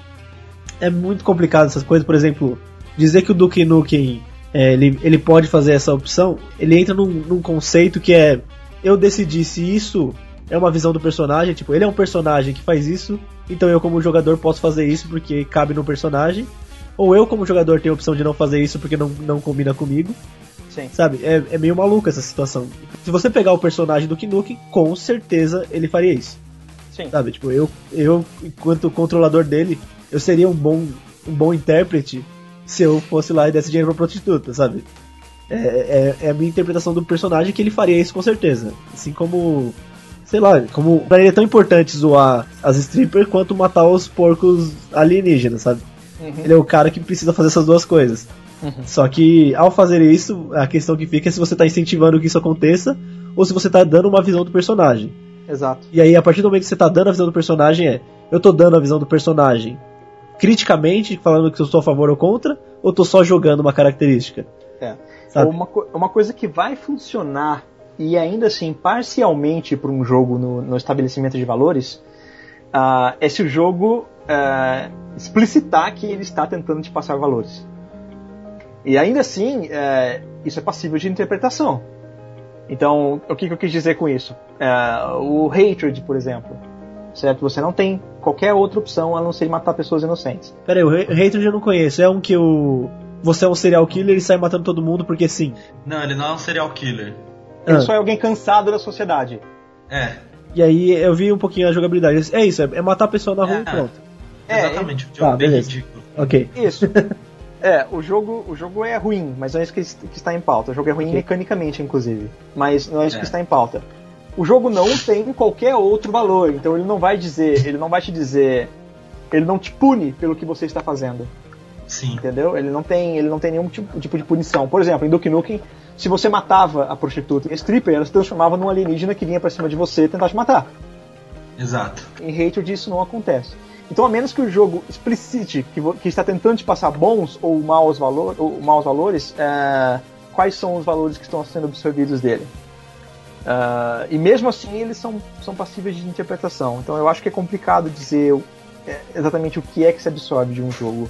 S2: É muito complicado essas coisas, por exemplo, dizer que o Duke Nukem é, ele, ele pode fazer essa opção, ele entra num, num conceito que é eu decidi se isso é uma visão do personagem, tipo, ele é um personagem que faz isso, então eu como jogador posso fazer isso porque cabe no personagem, ou eu como jogador tenho a opção de não fazer isso porque não, não combina comigo,
S1: Sim.
S2: sabe? É, é meio maluca essa situação. Se você pegar o personagem do Nukem, com certeza ele faria isso.
S1: Sim.
S2: Sabe, tipo, eu, eu enquanto controlador dele, eu seria um bom, um bom intérprete se eu fosse lá e desse dinheiro pra prostituta, sabe? É, é, é a minha interpretação do personagem que ele faria isso com certeza. Assim como, sei lá, como pra ele é tão importante zoar as strippers quanto matar os porcos alienígenas, sabe?
S1: Uhum.
S2: Ele é o cara que precisa fazer essas duas coisas.
S1: Uhum.
S2: Só que ao fazer isso, a questão que fica é se você tá incentivando que isso aconteça ou se você tá dando uma visão do personagem.
S1: Exato.
S2: E aí, a partir do momento que você tá dando a visão do personagem, é. Eu tô dando a visão do personagem criticamente, falando que eu sou a favor ou contra, ou tô só jogando uma característica?
S1: É. Uma, uma coisa que vai funcionar e ainda assim parcialmente para um jogo no, no, estabelecimento de valores uh, é se o jogo uh, explicitar que ele está tentando te passar valores. E ainda assim, uh, isso é passível de interpretação. Então, o que, que eu quis dizer com isso? o hatred, por exemplo, certo? Você não tem qualquer outra opção a não ser matar pessoas inocentes.
S2: Peraí, o hatred eu não conheço. É um que o você é um serial killer e sai matando todo mundo porque sim.
S3: Não, ele não é um serial killer.
S1: Ele ah. só é alguém cansado da sociedade.
S3: É.
S2: E aí eu vi um pouquinho a jogabilidade. É isso, é matar a pessoa na rua é, e pronto.
S3: É, Exatamente, o jogo tá, é bem beleza. ridículo.
S2: Ok.
S1: Isso. É, o jogo, o jogo é ruim, mas não é isso que, que está em pauta. O jogo é ruim okay. mecanicamente, inclusive. Mas não é isso é. que está em pauta. O jogo não tem qualquer outro valor, então ele não vai dizer, ele não vai te dizer, ele não te pune pelo que você está fazendo.
S3: Sim.
S1: Entendeu? Ele não tem, ele não tem nenhum tipo, tipo de punição. Por exemplo, em Duke Nukem, se você matava a prostituta em stripper, ela se transformava num alienígena que vinha para cima de você tentar te matar.
S3: Exato.
S1: Em Hatred isso não acontece. Então, a menos que o jogo explicite que, que está tentando te passar bons ou maus, valor, ou maus valores, é, quais são os valores que estão sendo absorvidos dele. Uh, e mesmo assim, eles são, são passíveis de interpretação. Então, eu acho que é complicado dizer é, exatamente o que é que se absorve de um jogo.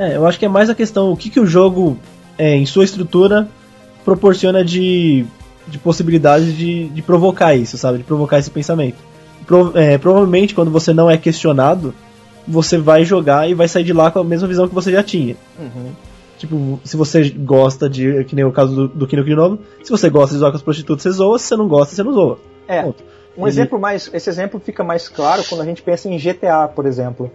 S2: É, eu acho que é mais a questão o que, que o jogo, é, em sua estrutura, proporciona de, de possibilidades de, de provocar isso, sabe? De provocar esse pensamento. Pro, é, provavelmente, quando você não é questionado, você vai jogar e vai sair de lá com a mesma visão que você já tinha.
S1: Uhum.
S2: Tipo, se você gosta de. Que nem o caso do, do Kino Novo, se você gosta de zoar com as prostitutas, você zoa, se você não gosta, você não zoa.
S1: É. Ponto. Um Ele... exemplo mais. Esse exemplo fica mais claro quando a gente pensa em GTA, por exemplo.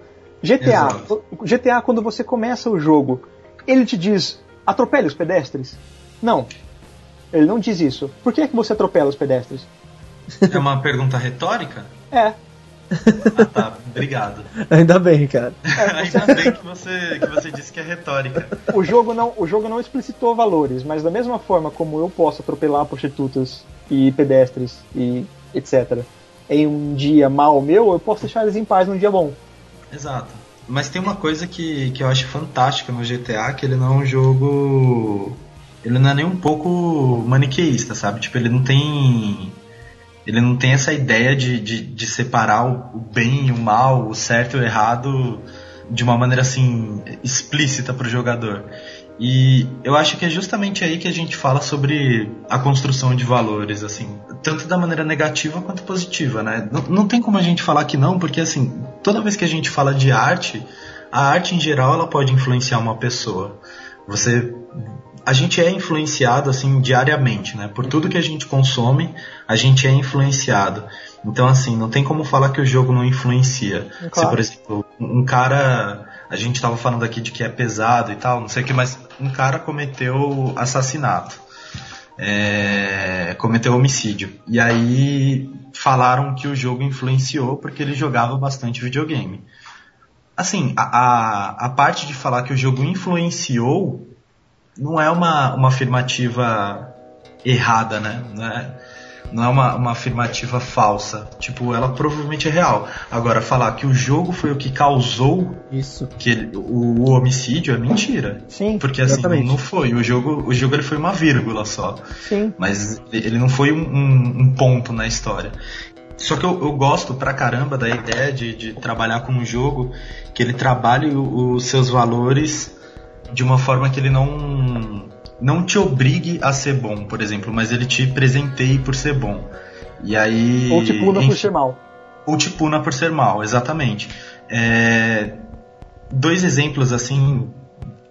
S1: GTA. Exato. GTA, quando você começa o jogo, ele te diz atropele os pedestres. Não. Ele não diz isso. Por que é que você atropela os pedestres?
S3: É uma pergunta retórica?
S1: É.
S3: Ah, tá. Obrigado.
S2: Ainda bem, cara.
S3: É, você... Ainda bem que você, que você disse que é retórica.
S1: O jogo, não, o jogo não explicitou valores, mas da mesma forma como eu posso atropelar prostitutas e pedestres e etc. em um dia mal meu, eu posso deixar eles em paz num dia bom.
S3: Exato. Mas tem uma coisa que, que eu acho fantástica no GTA, que ele não é um jogo. Ele não é nem um pouco maniqueísta, sabe? Tipo, ele não tem. Ele não tem essa ideia de, de, de separar o bem e o mal, o certo e o errado de uma maneira assim explícita para o jogador. E eu acho que é justamente aí que a gente fala sobre a construção de valores, assim, tanto da maneira negativa quanto positiva, né? Não, não tem como a gente falar que não, porque assim, toda vez que a gente fala de arte, a arte em geral ela pode influenciar uma pessoa. Você a gente é influenciado assim diariamente, né? Por tudo que a gente consome, a gente é influenciado. Então assim, não tem como falar que o jogo não influencia. Claro. Se por exemplo, um cara a gente estava falando aqui de que é pesado e tal, não sei o que, mas um cara cometeu assassinato. É, cometeu homicídio. E aí falaram que o jogo influenciou porque ele jogava bastante videogame. Assim, a, a, a parte de falar que o jogo influenciou não é uma, uma afirmativa errada, né? Não é, não é uma, uma afirmativa falsa. Tipo, ela provavelmente é real. Agora, falar que o jogo foi o que causou
S2: isso
S3: que ele, o, o, homicídio é mentira.
S1: Sim.
S3: Porque assim, exatamente. não foi. O jogo, o jogo ele foi uma vírgula só.
S1: Sim.
S3: Mas ele não foi um, um, um ponto na história. Só que eu, eu, gosto pra caramba da ideia de, de trabalhar com um jogo que ele trabalhe os seus valores de uma forma que ele não não te obrigue a ser bom, por exemplo, mas ele te presenteie por ser bom. E aí.
S1: Ou te puna enfim, por ser mal.
S3: Ou te puna por ser mal, exatamente. É, dois exemplos assim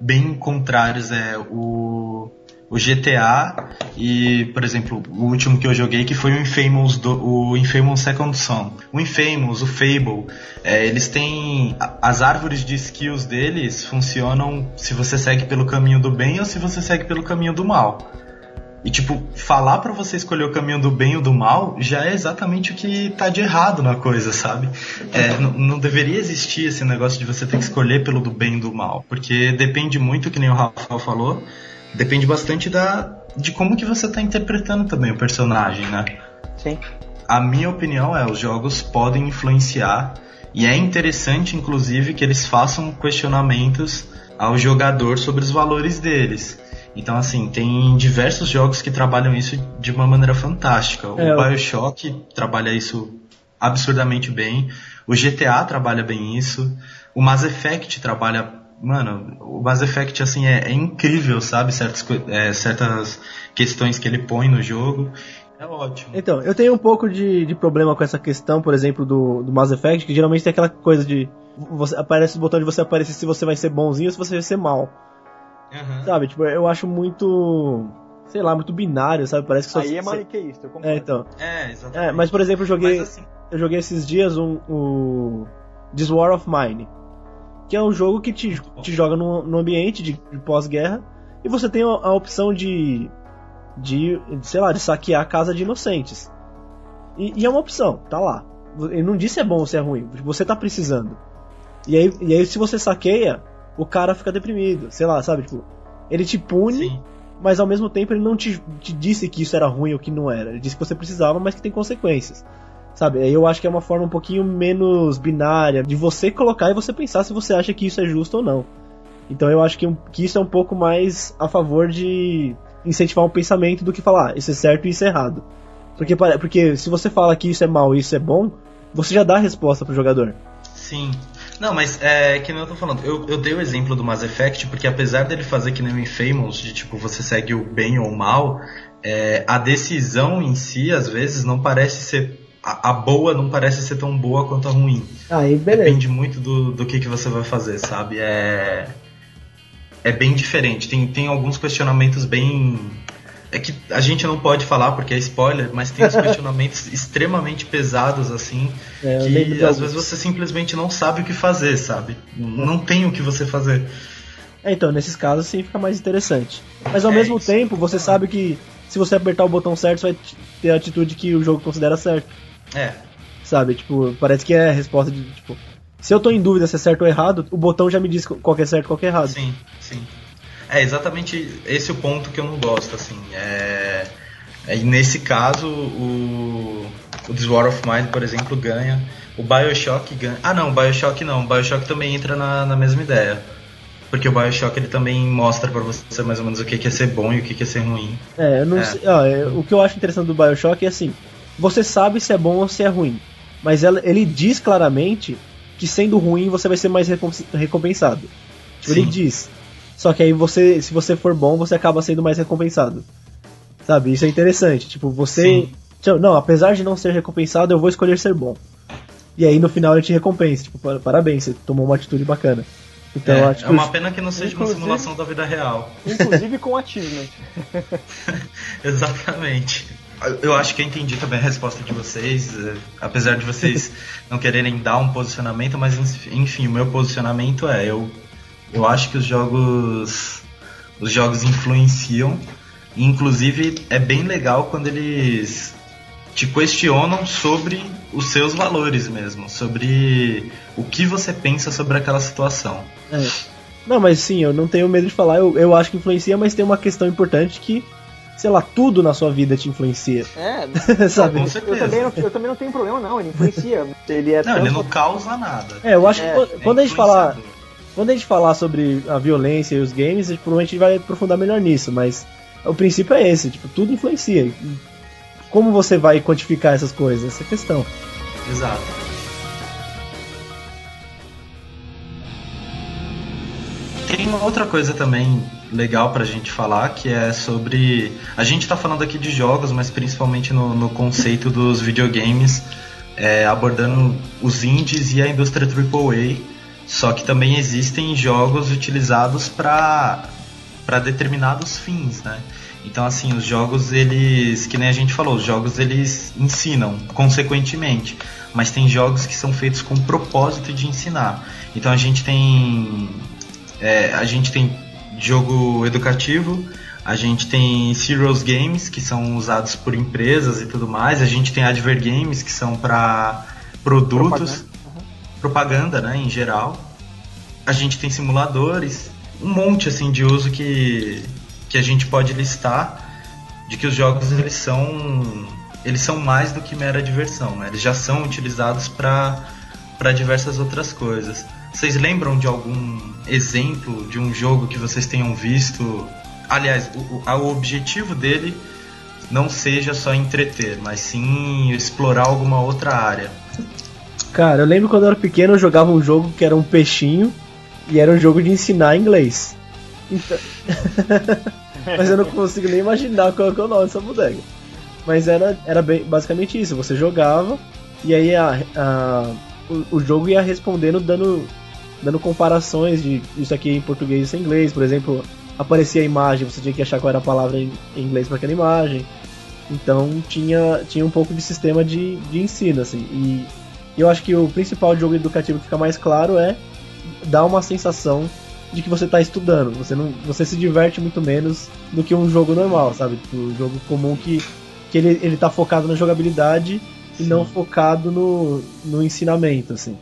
S3: bem contrários é o o GTA e, por exemplo, o último que eu joguei que foi o Infamous, do, o Infamous Second Son. O Infamous, o Fable, é, eles têm as árvores de skills deles funcionam se você segue pelo caminho do bem ou se você segue pelo caminho do mal. E tipo, falar para você escolher o caminho do bem ou do mal já é exatamente o que tá de errado na coisa, sabe? É, não deveria existir esse negócio de você ter que escolher pelo do bem e do mal, porque depende muito, que nem o Rafael falou, depende bastante da de como que você está interpretando também o personagem, né?
S1: Sim.
S3: A minha opinião é, os jogos podem influenciar E é interessante, inclusive, que eles façam questionamentos ao jogador sobre os valores deles. Então, assim, tem diversos jogos que trabalham isso de uma maneira fantástica. O
S2: É, o-
S3: Bioshock trabalha isso absurdamente bem. O GTA trabalha bem isso. O Mass Effect trabalha. Mano, o Mass Effect, assim, é, é incrível, sabe? Certas, é, certas questões que ele põe no jogo. É ótimo.
S2: Então, eu tenho um pouco de, de problema com essa questão, por exemplo, do, do Mass Effect, que geralmente tem aquela coisa de. Você, aparece o botão de você aparecer se você vai ser bonzinho ou se você vai ser mal.
S3: Aham.
S2: Sabe? Tipo, eu acho muito. Sei lá, muito binário, sabe? Parece que só.
S1: Aí é maniqueísta, eu concordo.
S2: É, então.
S3: É, exatamente.
S2: É, mas por exemplo, eu joguei.
S3: Mas, assim,
S2: eu joguei esses dias um, o This War of Mine, que é um jogo que te, te joga num, num ambiente de, de pós-guerra e você tem a, a opção de, de, sei lá, de saquear a casa de inocentes. E, e é uma opção, tá lá. Ele não disse se é bom ou se é ruim, você tá precisando. E aí, e aí se você saqueia, o cara fica deprimido, sei lá, sabe? Tipo, ele te pune,
S3: sim.
S2: mas ao mesmo tempo ele não te, te disse que isso era ruim ou que não era. Ele disse que você precisava, mas que tem consequências. Sabe? Eu acho que é uma forma um pouquinho menos binária de você colocar e você pensar se você acha que isso é justo ou não. Então eu acho que, que isso é um pouco mais a favor de incentivar um pensamento do que falar ah, isso é certo e isso é errado. Porque, porque se você fala que isso é mal e isso é bom, você já dá a resposta pro jogador.
S3: Sim. Não, mas é que nem eu tô falando. Eu, eu dei o exemplo do Mass Effect porque apesar dele fazer que nem o Infamous, de tipo, você segue o bem ou o mal, é, a decisão em si, às vezes, não parece ser. A, a boa não parece ser tão boa quanto a ruim.
S2: Aí,
S3: Depende muito do, do que, que você vai fazer, sabe? É. É bem diferente. Tem, tem alguns questionamentos bem. É que a gente não pode falar porque é spoiler, mas tem uns questionamentos extremamente pesados, assim,
S2: É,
S3: que às vezes você simplesmente não sabe o que fazer, sabe? Não tem o que você fazer.
S2: É, então, nesses casos sim fica mais interessante. Mas ao
S3: É
S2: mesmo tempo, você sabe que se você apertar o botão certo, você vai ter a atitude que o jogo considera certo.
S3: É,
S2: Sabe? Tipo, parece que é a resposta de, tipo... Se eu tô em dúvida se é certo ou errado, o botão já me diz qual que é certo e qual que é errado.
S3: sim, sim. É exatamente esse o ponto que eu não gosto, assim. É, é, nesse caso, o, o This War of Mine, por exemplo, ganha. O Bioshock ganha. Ah, não, o Bioshock não. O Bioshock também entra na, na mesma ideia. Porque o Bioshock ele também mostra pra você mais ou menos o que que é ser bom e o que que é ser ruim.
S2: É, eu não
S3: É.
S2: sei. ó, é, o que eu acho interessante do Bioshock é assim: você sabe se é bom ou se é ruim. Mas ela- ele diz claramente que sendo ruim você vai ser mais recom- recompensado. Tipo, ele diz. Só que aí você, se você for bom, você acaba sendo mais recompensado. Sabe? Isso é interessante. Tipo, você.
S3: Sim.
S2: Tipo, Não, apesar de não ser recompensado, eu vou escolher ser bom. E aí no final ele te recompensa. Tipo, "Pa- parabéns, você tomou uma atitude bacana. Então
S3: é,
S2: acho
S3: é uma pena que não seja uma simulação da vida real.
S1: Inclusive com achievement.
S3: Exatamente. Eu acho que eu entendi também a resposta de vocês, eh, apesar de vocês não quererem dar um posicionamento, mas enfim, o meu posicionamento é eu eu acho que os jogos os jogos influenciam, inclusive é bem legal quando eles te questionam sobre os seus valores mesmo, sobre o que você pensa sobre aquela situação.
S2: É. Não, mas sim, eu não tenho medo de falar, eu, eu acho que influencia, mas tem uma questão importante que, sei lá, tudo na sua vida te influencia,
S1: É,
S2: sabe?
S3: Com
S1: eu
S3: certeza.
S1: também, não, eu também não tenho problema não, ele influencia. Ele é
S3: Não, ele não causa nada.
S2: É, eu acho
S1: É,
S2: que quando- quando a gente falar, quando a gente falar sobre a violência e os games, a gente provavelmente vai aprofundar melhor nisso, mas o princípio é esse, tipo, tudo influencia. Como você vai quantificar essas coisas? Essa é a questão.
S3: Exato. Tem uma outra coisa também legal pra gente falar, que é sobre. A gente tá falando aqui de jogos, mas principalmente no, no conceito dos videogames, é, abordando os indies e a indústria AAA. Só que também existem jogos utilizados para para determinados fins, né? Então assim, os jogos eles, que nem a gente falou, os jogos eles ensinam consequentemente, mas tem jogos que são feitos com o propósito de ensinar. Então a gente tem é, a gente tem jogo educativo, a gente tem serious games que são usados por empresas e tudo mais, a gente tem adver games que são para produtos, propaganda, né, em geral. A gente tem simuladores, um monte assim de uso que que a gente pode listar de que os jogos eles são eles são mais do que mera diversão, né? Eles já são utilizados para para diversas outras coisas. Vocês lembram de algum exemplo de um jogo que vocês tenham visto? Aliás, o, o objetivo dele não seja só entreter, mas sim explorar alguma outra área.
S2: Cara, eu lembro quando eu era pequeno eu jogava um jogo que era um peixinho e era um jogo de ensinar inglês. Então... Mas eu não consigo nem imaginar qual é o nome dessa bodega. Mas era, era bem, basicamente isso, você jogava e aí a, a o, o, jogo ia respondendo dando, dando comparações de isso aqui em português e isso em inglês. Por exemplo, aparecia a imagem, você tinha que achar qual era a palavra em, inglês para aquela imagem. Então tinha, tinha um pouco de sistema de, de ensino, assim. E eu acho que o principal jogo educativo que fica mais claro é dar uma sensação de que você está estudando. Você não, você se diverte muito menos do que um jogo normal, sabe? Tipo, um jogo comum que, que ele, ele tá focado na jogabilidade Sim. e não focado no, no ensinamento, assim.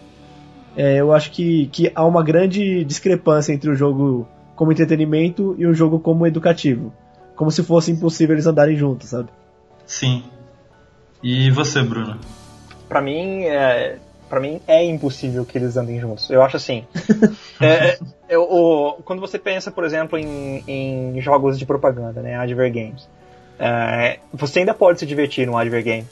S2: É, eu acho que, que há uma grande discrepância entre o jogo como entretenimento e o jogo como educativo. Como se fosse impossível eles andarem juntos, sabe?
S3: Sim. E você, Bruno?
S1: Para mim, é, para mim é impossível que eles andem juntos. Eu acho assim. é, é, o, quando você pensa, por exemplo, em, em jogos de propaganda, né, adver games, é, você ainda pode se divertir no adver game,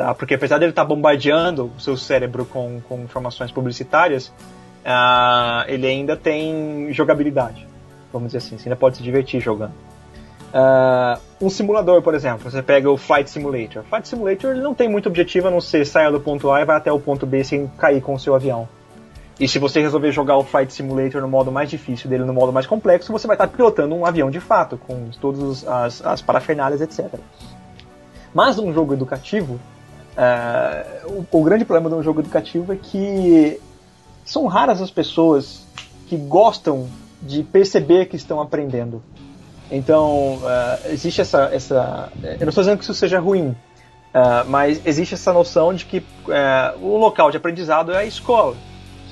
S1: tá? Porque apesar dele estar tá bombardeando o seu cérebro com, com informações publicitárias, uh, ele ainda tem jogabilidade, vamos dizer assim. Você ainda pode se divertir jogando. Uh, um simulador, por exemplo, você pega o Flight Simulator. Flight Simulator ele não tem muito objetivo a não ser sair do ponto A e vai até o ponto B sem cair com o seu avião. E se você resolver jogar o Flight Simulator no modo mais difícil dele, no modo mais complexo, você vai estar pilotando um avião de fato, com todas as, as parafernálias, etc. Mas um jogo educativo, uh, o, o grande problema de um jogo educativo é que são raras as pessoas que gostam de perceber que estão aprendendo. Então, uh, existe essa, essa. Eu não estou dizendo que isso seja ruim, uh, mas existe essa noção de que uh, o local de aprendizado é a escola.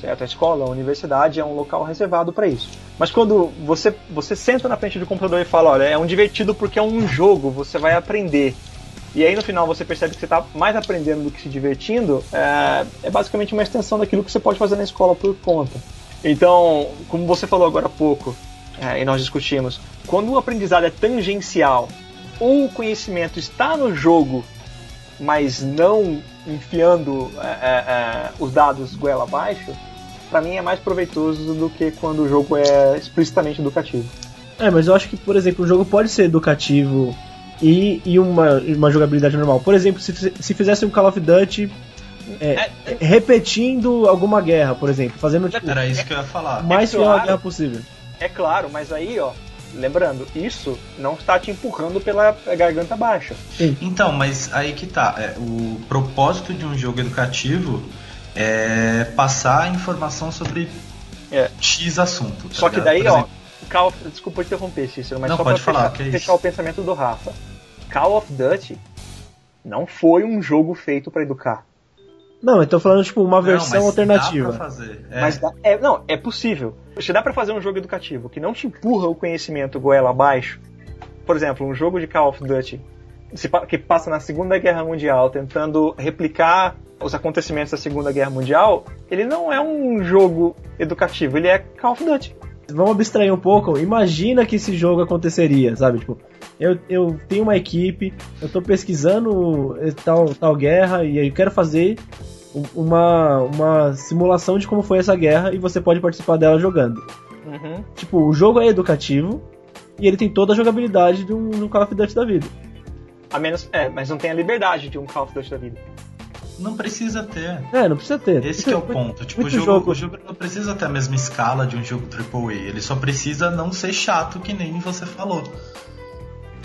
S1: Certo? A escola, a universidade é um local reservado para isso. Mas quando você, você senta na frente do computador e fala: olha, é um divertido porque é um jogo, você vai aprender. E aí no final você percebe que você está mais aprendendo do que se divertindo, é, é basicamente uma extensão daquilo que você pode fazer na escola por conta. Então, como você falou agora há pouco, é, e nós discutimos, quando o aprendizado é tangencial ou o conhecimento está no jogo, mas não enfiando é, é, é os dados goela abaixo, para mim é mais proveitoso do que quando o jogo é explicitamente educativo.
S2: É, mas eu acho que, por exemplo, o jogo pode ser educativo e, e uma, uma jogabilidade normal. Por exemplo, se, se fizesse um Call of Duty é, é, é, repetindo alguma guerra, por exemplo, fazendo tipo,
S3: Era isso que eu ia falar.
S2: mais é claro, guerra possível.
S1: É claro, mas aí, ó, lembrando, isso não está te empurrando pela garganta baixa.
S3: Sim. Então, mas aí que tá. É, o propósito de um jogo educativo é passar informação sobre é. X assunto.
S1: Tá Só que daí, exemplo, ó, Call of, desculpa interromper, Cícero, mas
S3: não,
S1: só
S3: pode
S1: pra
S3: falar,
S1: fechar,
S3: é
S1: fechar o pensamento do Rafa. Call of Duty não foi um jogo feito para educar.
S2: Não, eu tô falando tipo uma versão
S3: não,
S2: alternativa.
S3: Dá pra fazer.
S1: É. Mas dá, é, não, é possível. Se dá para fazer um jogo educativo que não te empurra o conhecimento goela abaixo, por exemplo, um jogo de Call of Duty que passa na Segunda Guerra Mundial tentando replicar os acontecimentos da Segunda Guerra Mundial, ele não é um jogo educativo, ele é Call of Duty.
S2: Vamos abstrair um pouco. Imagina que esse jogo aconteceria, sabe? Tipo, eu, eu tenho uma equipe, eu tô pesquisando tal, tal guerra e eu quero fazer uma, uma simulação de como foi essa guerra e você pode participar dela jogando. Uhum. Tipo, o jogo é educativo e ele tem toda a jogabilidade de um, de um Call of Duty da vida.
S1: A menos, é, mas não tem a liberdade de um Call of Duty da vida.
S3: Não precisa ter.
S2: É, não precisa ter.
S3: Esse é o ponto. Tipo, o jogo, jogo. o jogo não precisa ter a mesma escala de um jogo AAA. Ele só precisa não ser chato, que nem você falou.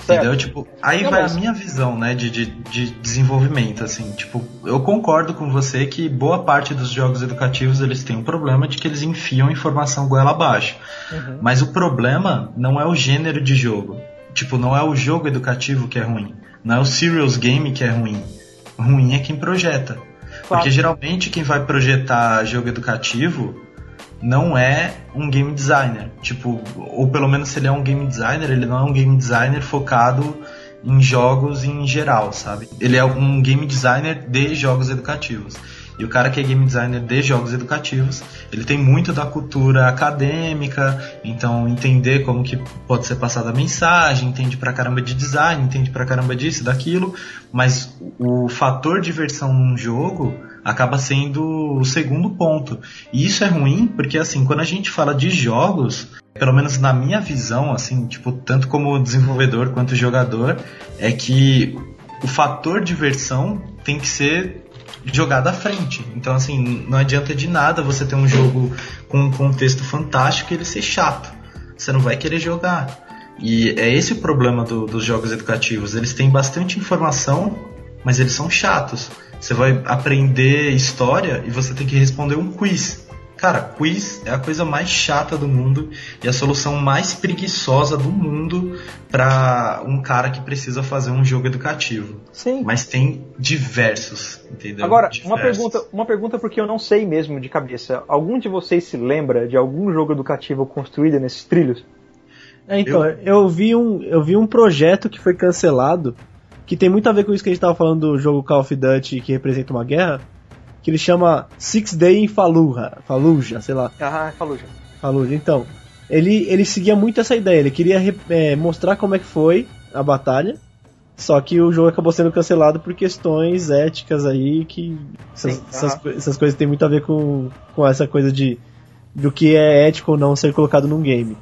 S3: Entendeu? Tipo, aí vai mas... a minha visão, né, de, de, de, desenvolvimento, assim. Tipo, eu concordo com você que boa parte dos jogos educativos eles têm um problema de que eles enfiam informação goela abaixo. Uhum. Mas o problema não é o gênero de jogo. Tipo, não é o jogo educativo que é ruim. Não é o serious game que é ruim. Ruim é quem projeta. Claro. Porque geralmente quem vai projetar jogo educativo não é um game designer. Tipo, ou pelo menos se ele é um game designer, ele não é um game designer focado em jogos em geral, sabe? Ele é um game designer de jogos educativos. E o cara que é game designer de jogos educativos, ele tem muito da cultura acadêmica, então entender como que pode ser passada a mensagem, entende pra caramba de design, entende pra caramba disso, daquilo, mas o fator diversão num jogo acaba sendo o segundo ponto. E isso é ruim porque assim, quando a gente fala de jogos, pelo menos na minha visão, assim, tipo, tanto como desenvolvedor quanto jogador, é que o fator diversão tem que ser jogado à frente. Então, assim, não adianta de nada você ter um jogo com um contexto fantástico e ele ser chato. Você não vai querer jogar. E é esse o problema do, dos jogos educativos. Eles têm bastante informação, mas eles são chatos. Você vai aprender história e você tem que responder um quiz. Cara, quiz é a coisa mais chata do mundo e a solução mais preguiçosa do mundo para um cara que precisa fazer um jogo educativo.
S1: Sim.
S3: Mas tem diversos, entendeu?
S1: Agora,
S3: diversos.
S1: uma pergunta, uma pergunta porque eu não sei mesmo de cabeça. Algum de vocês se lembra de algum jogo educativo construído nesses trilhos?
S2: É, então, eu... eu, vi um, eu vi um projeto que foi cancelado, que tem muito a ver com isso que a gente tava falando do jogo Call of Duty que representa uma guerra, que ele chama Six Day in Fallujah, Fallujah, sei lá.
S1: Ah, Fallujah.
S2: Fallujah, então. Ele, ele seguia muito essa ideia, ele queria é, mostrar como é que foi a batalha, só que o jogo acabou sendo cancelado por questões éticas aí, que essas,
S1: Sim,
S2: essas, essas coisas têm muito a ver com, com essa coisa de do que é ético ou não ser colocado num game.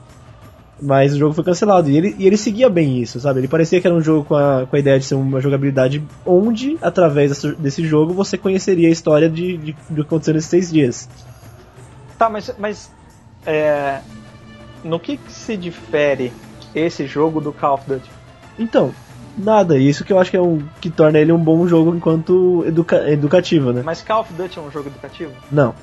S2: Mas o jogo foi cancelado. E ele, e ele seguia bem isso, sabe? Ele parecia que era um jogo com a, com a ideia de ser uma jogabilidade onde, através desse jogo, você conheceria a história de, de, de que aconteceu nesses seis dias.
S1: Tá, mas. mas é, no que, que se difere esse jogo do Call of Duty?
S2: Então, nada. Isso que eu acho que é um que torna ele um bom jogo enquanto educa educativo, né?
S1: Mas Call of Duty é um jogo educativo?
S2: Não.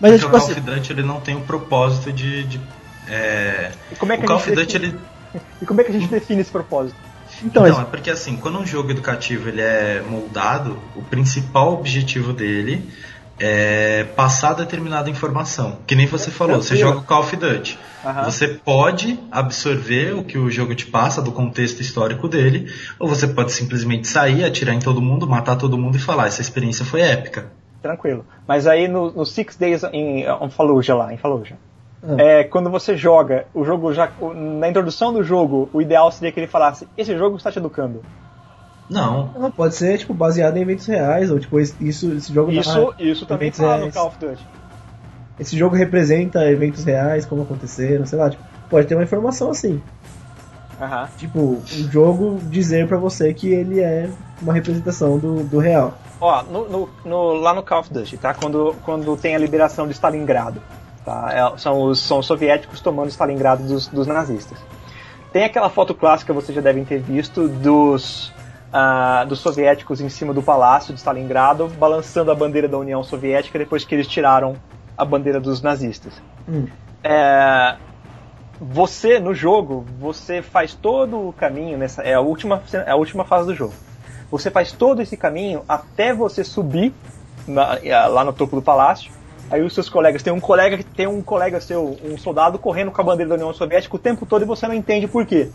S3: Mas é, tipo o Call assim... of Duty ele não tem o propósito de, de é...
S1: E como é que
S3: o
S1: a
S3: Call
S1: gente
S3: of Duty
S1: define...
S3: ele
S1: E como é que a gente define esse propósito?
S3: Então, então é porque assim, quando um jogo educativo ele é moldado, o principal objetivo dele é passar determinada informação. Que nem você falou, você joga o Call of Duty.
S1: Aham.
S3: Você pode absorver o que o jogo te passa do contexto histórico dele, ou você pode simplesmente sair, atirar em todo mundo, matar todo mundo e falar, essa experiência foi épica.
S1: Tranquilo. Mas aí no, no Six Days em Fallujah lá, em Fallujah. É, quando você joga, o jogo já. Na introdução do jogo, o ideal seria que ele falasse, esse jogo está te educando.
S3: Não.
S2: Não, pode ser tipo baseado em eventos reais ou tipo isso esse jogo
S1: Isso,
S2: narra
S1: isso também
S2: eventos
S1: fala no
S2: reais.
S1: Call of Duty.
S2: esse jogo representa eventos reais como aconteceram, sei lá, tipo, pode ter uma informação assim.
S1: Aham.
S2: Tipo, o jogo dizer pra você que ele é uma representação do, do real.
S1: Ó, no, no- no- lá no Call of Duty, tá? Quando, quando tem a liberação de Stalingrado. Tá? É- são, os, são os soviéticos tomando Stalingrado dos, dos nazistas. Tem aquela foto clássica, vocês já devem ter visto, dos, ah, dos soviéticos em cima do palácio de Stalingrado, balançando a bandeira da União Soviética depois que eles tiraram a bandeira dos nazistas.
S2: Hum.
S1: É, você no jogo, você faz todo o caminho nessa é a última é a última fase do jogo. Você faz todo esse caminho até você subir na- lá no topo do palácio. Aí os seus colegas tem um colega que tem um colega seu, um soldado correndo com a bandeira da União Soviética o tempo todo e você não entende por quê.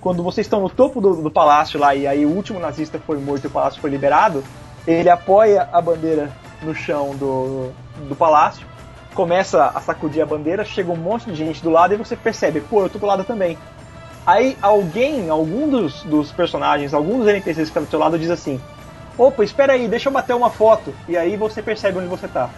S1: Quando vocês estão no topo do, do palácio lá e aí o último nazista foi morto e o palácio foi liberado, ele apoia a bandeira no chão do, do palácio começa a sacudir a bandeira, chega um monte de gente do lado e você percebe, pô, eu tô do lado também. Aí alguém, algum dos, dos personagens, algum dos NPCs que está do seu lado diz assim: Opa, espera aí, deixa eu bater uma foto. E aí você percebe onde você tá.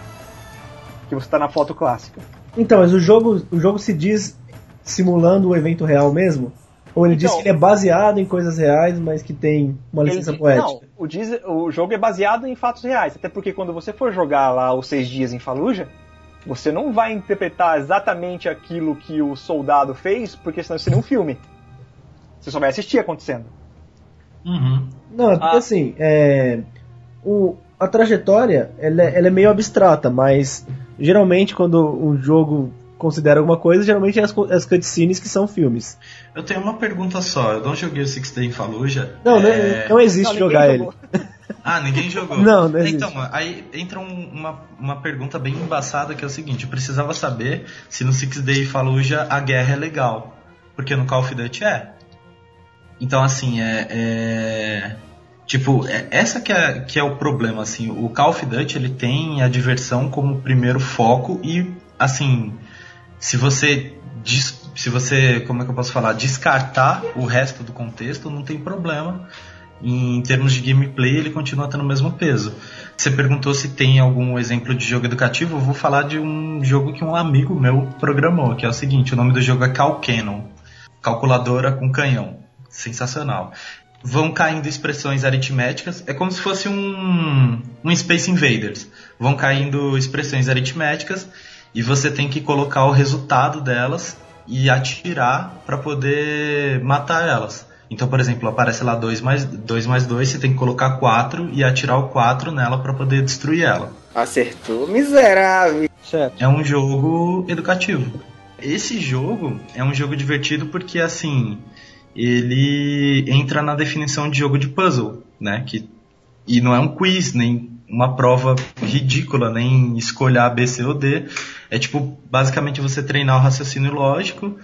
S1: Que você tá na foto clássica.
S2: Então, mas o jogo, o jogo se diz simulando o evento real mesmo? Ou ele diz
S1: Então-
S2: que ele é baseado em coisas reais, mas que tem uma licença
S1: Ele-
S2: poética?
S1: Não, o, diz- o jogo é baseado em fatos reais. Até porque quando você for jogar lá os seis dias em Fallujah, você não vai interpretar exatamente aquilo que o soldado fez, porque senão seria um filme. Você só vai assistir acontecendo.
S3: Uhum.
S2: Não, é porque
S1: Ah.
S2: assim, é, o, a trajetória ela é, ela é meio abstrata, mas geralmente quando um jogo considera alguma coisa, geralmente é as, as cutscenes que são filmes.
S3: Eu tenho uma pergunta só. Eu não joguei o Six Day em Fallujah.
S2: Não, não,
S3: É,
S2: não existe
S1: Não,
S2: jogar
S1: jogou.
S2: ele.
S3: Ah, ninguém jogou.
S2: Não, não existe.
S3: Então, aí entra um- uma, uma pergunta bem embaçada que é o seguinte: eu precisava saber se no Six Day Fallujah a guerra é legal. Porque no Call of Duty é. Então, assim, é. é tipo, é, essa que é, que é o problema, assim. O Call of Duty, ele tem a diversão como primeiro foco e, assim, se você. Se você, como é que eu posso falar? Descartar o resto do contexto, não tem problema. Em termos de gameplay, ele continua tendo o mesmo peso. Você perguntou se tem algum exemplo de jogo educativo. Eu vou falar de um jogo que um amigo meu programou, que é o seguinte: o nome do jogo é Calcanon calculadora com canhão. Sensacional. Vão caindo expressões aritméticas. É como se fosse um, um Space Invaders. Vão caindo expressões aritméticas e você tem que colocar o resultado delas e atirar para poder matar elas. Então, por exemplo, aparece lá 2 mais 2 mais 2, você tem que colocar 4 e atirar o 4 nela para poder destruir ela.
S4: Acertou, miserável.
S3: Certo. É um jogo educativo. Esse jogo é um jogo divertido porque assim, ele entra na definição de jogo de puzzle, né? Que, e não é um quiz, nem uma prova ridícula, nem escolher A, B, C ou D. É tipo, basicamente você treinar o raciocínio lógico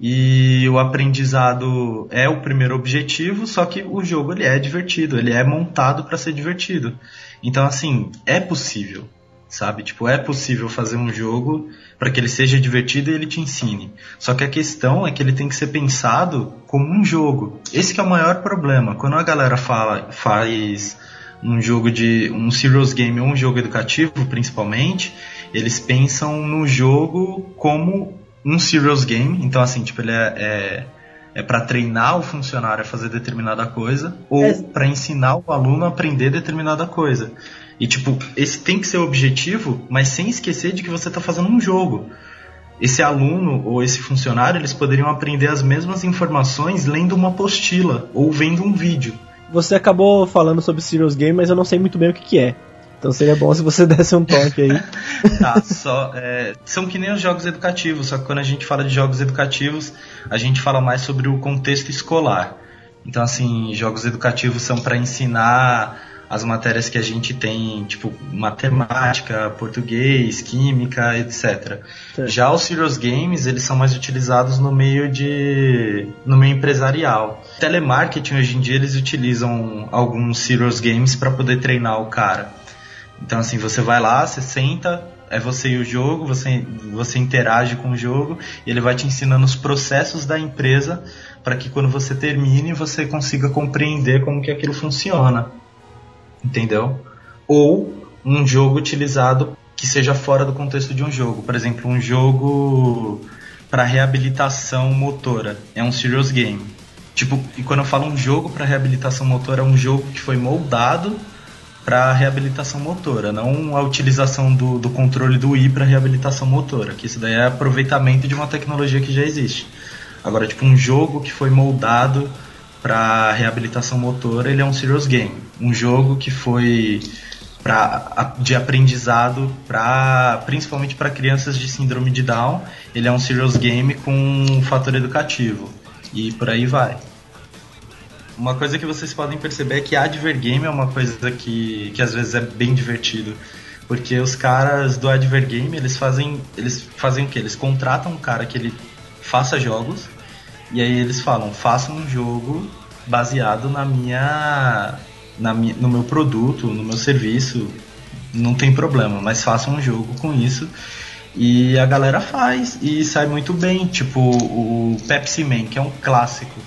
S3: e o aprendizado é o primeiro objetivo, só que o jogo ele é divertido, ele é montado para ser divertido. Então assim, é possível, sabe? Tipo, é possível fazer um jogo para que ele seja divertido e ele te ensine. Só que a questão é que ele tem que ser pensado como um jogo. Esse é o maior problema. Quando a galera fala, faz um jogo de um serious game ou um jogo educativo, principalmente, eles pensam no jogo como um serious game, então assim, tipo, ele é, é, é para treinar o funcionário a fazer determinada coisa ou é. para ensinar o aluno a aprender determinada coisa. E tipo, esse tem que ser o objetivo, mas sem esquecer de que você está fazendo um jogo. Esse aluno ou esse funcionário, eles poderiam aprender as mesmas informações lendo uma apostila ou vendo um vídeo.
S2: Você acabou falando sobre Serious Game, mas eu não sei muito bem o que, que é. Então seria bom se você desse um toque aí.
S3: tá, só, é, são que nem os jogos educativos, só que quando a gente fala de jogos educativos, a gente fala mais sobre o contexto escolar. Então, assim, jogos educativos são para ensinar as matérias que a gente tem, tipo matemática, português, química, etc. Já os serious games, eles são mais utilizados no meio de no meio empresarial. Telemarketing hoje em dia eles utilizam alguns serious games para poder treinar o cara. Então, assim, você vai lá, você senta, é você e o jogo, você, você interage com o jogo, e ele vai te ensinando os processos da empresa para que quando você termine, você consiga compreender como que aquilo funciona. Entendeu? Ou um jogo utilizado que seja fora do contexto de um jogo. Por exemplo, um jogo para reabilitação motora. É um serious game. Tipo, e quando eu falo um jogo para reabilitação motora, é um jogo que foi moldado para reabilitação motora, não a utilização do, do controle do I para reabilitação motora, que isso daí é aproveitamento de uma tecnologia que já existe. Agora, tipo, um jogo que foi moldado para reabilitação motora, ele é um serious game. Um jogo que foi pra, de aprendizado para principalmente para crianças de síndrome de Down, ele é um serious game com um fator educativo. E por aí vai. Uma coisa que vocês podem perceber é que Advergame é uma coisa que, que às vezes é bem divertido. Porque os caras do Advergame, eles fazem. Eles fazem o quê? Eles contratam um cara que ele faça jogos. E aí eles falam, faça um jogo baseado na minha. Na minha no meu produto, no meu serviço. Não tem problema, mas faça um jogo com isso. E a galera faz e sai muito bem. Tipo o Pepsi Man, que é um clássico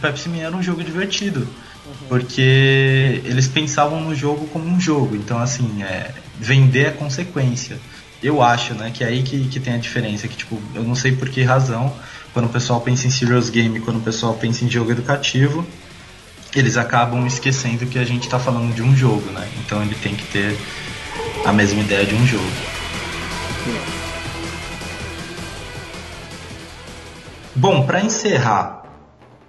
S3: Pepsi Man era um jogo divertido. Uhum. Porque eles pensavam no jogo como um jogo. Então, assim, é, vender é consequência. Eu acho, né, que é aí que, que tem a diferença. Que, tipo, eu não sei por que razão, quando o pessoal pensa em serious game, quando o pessoal pensa em jogo educativo, eles acabam esquecendo que a gente está falando de um jogo, né? Então ele tem que ter a mesma ideia de um jogo. Bom, para encerrar,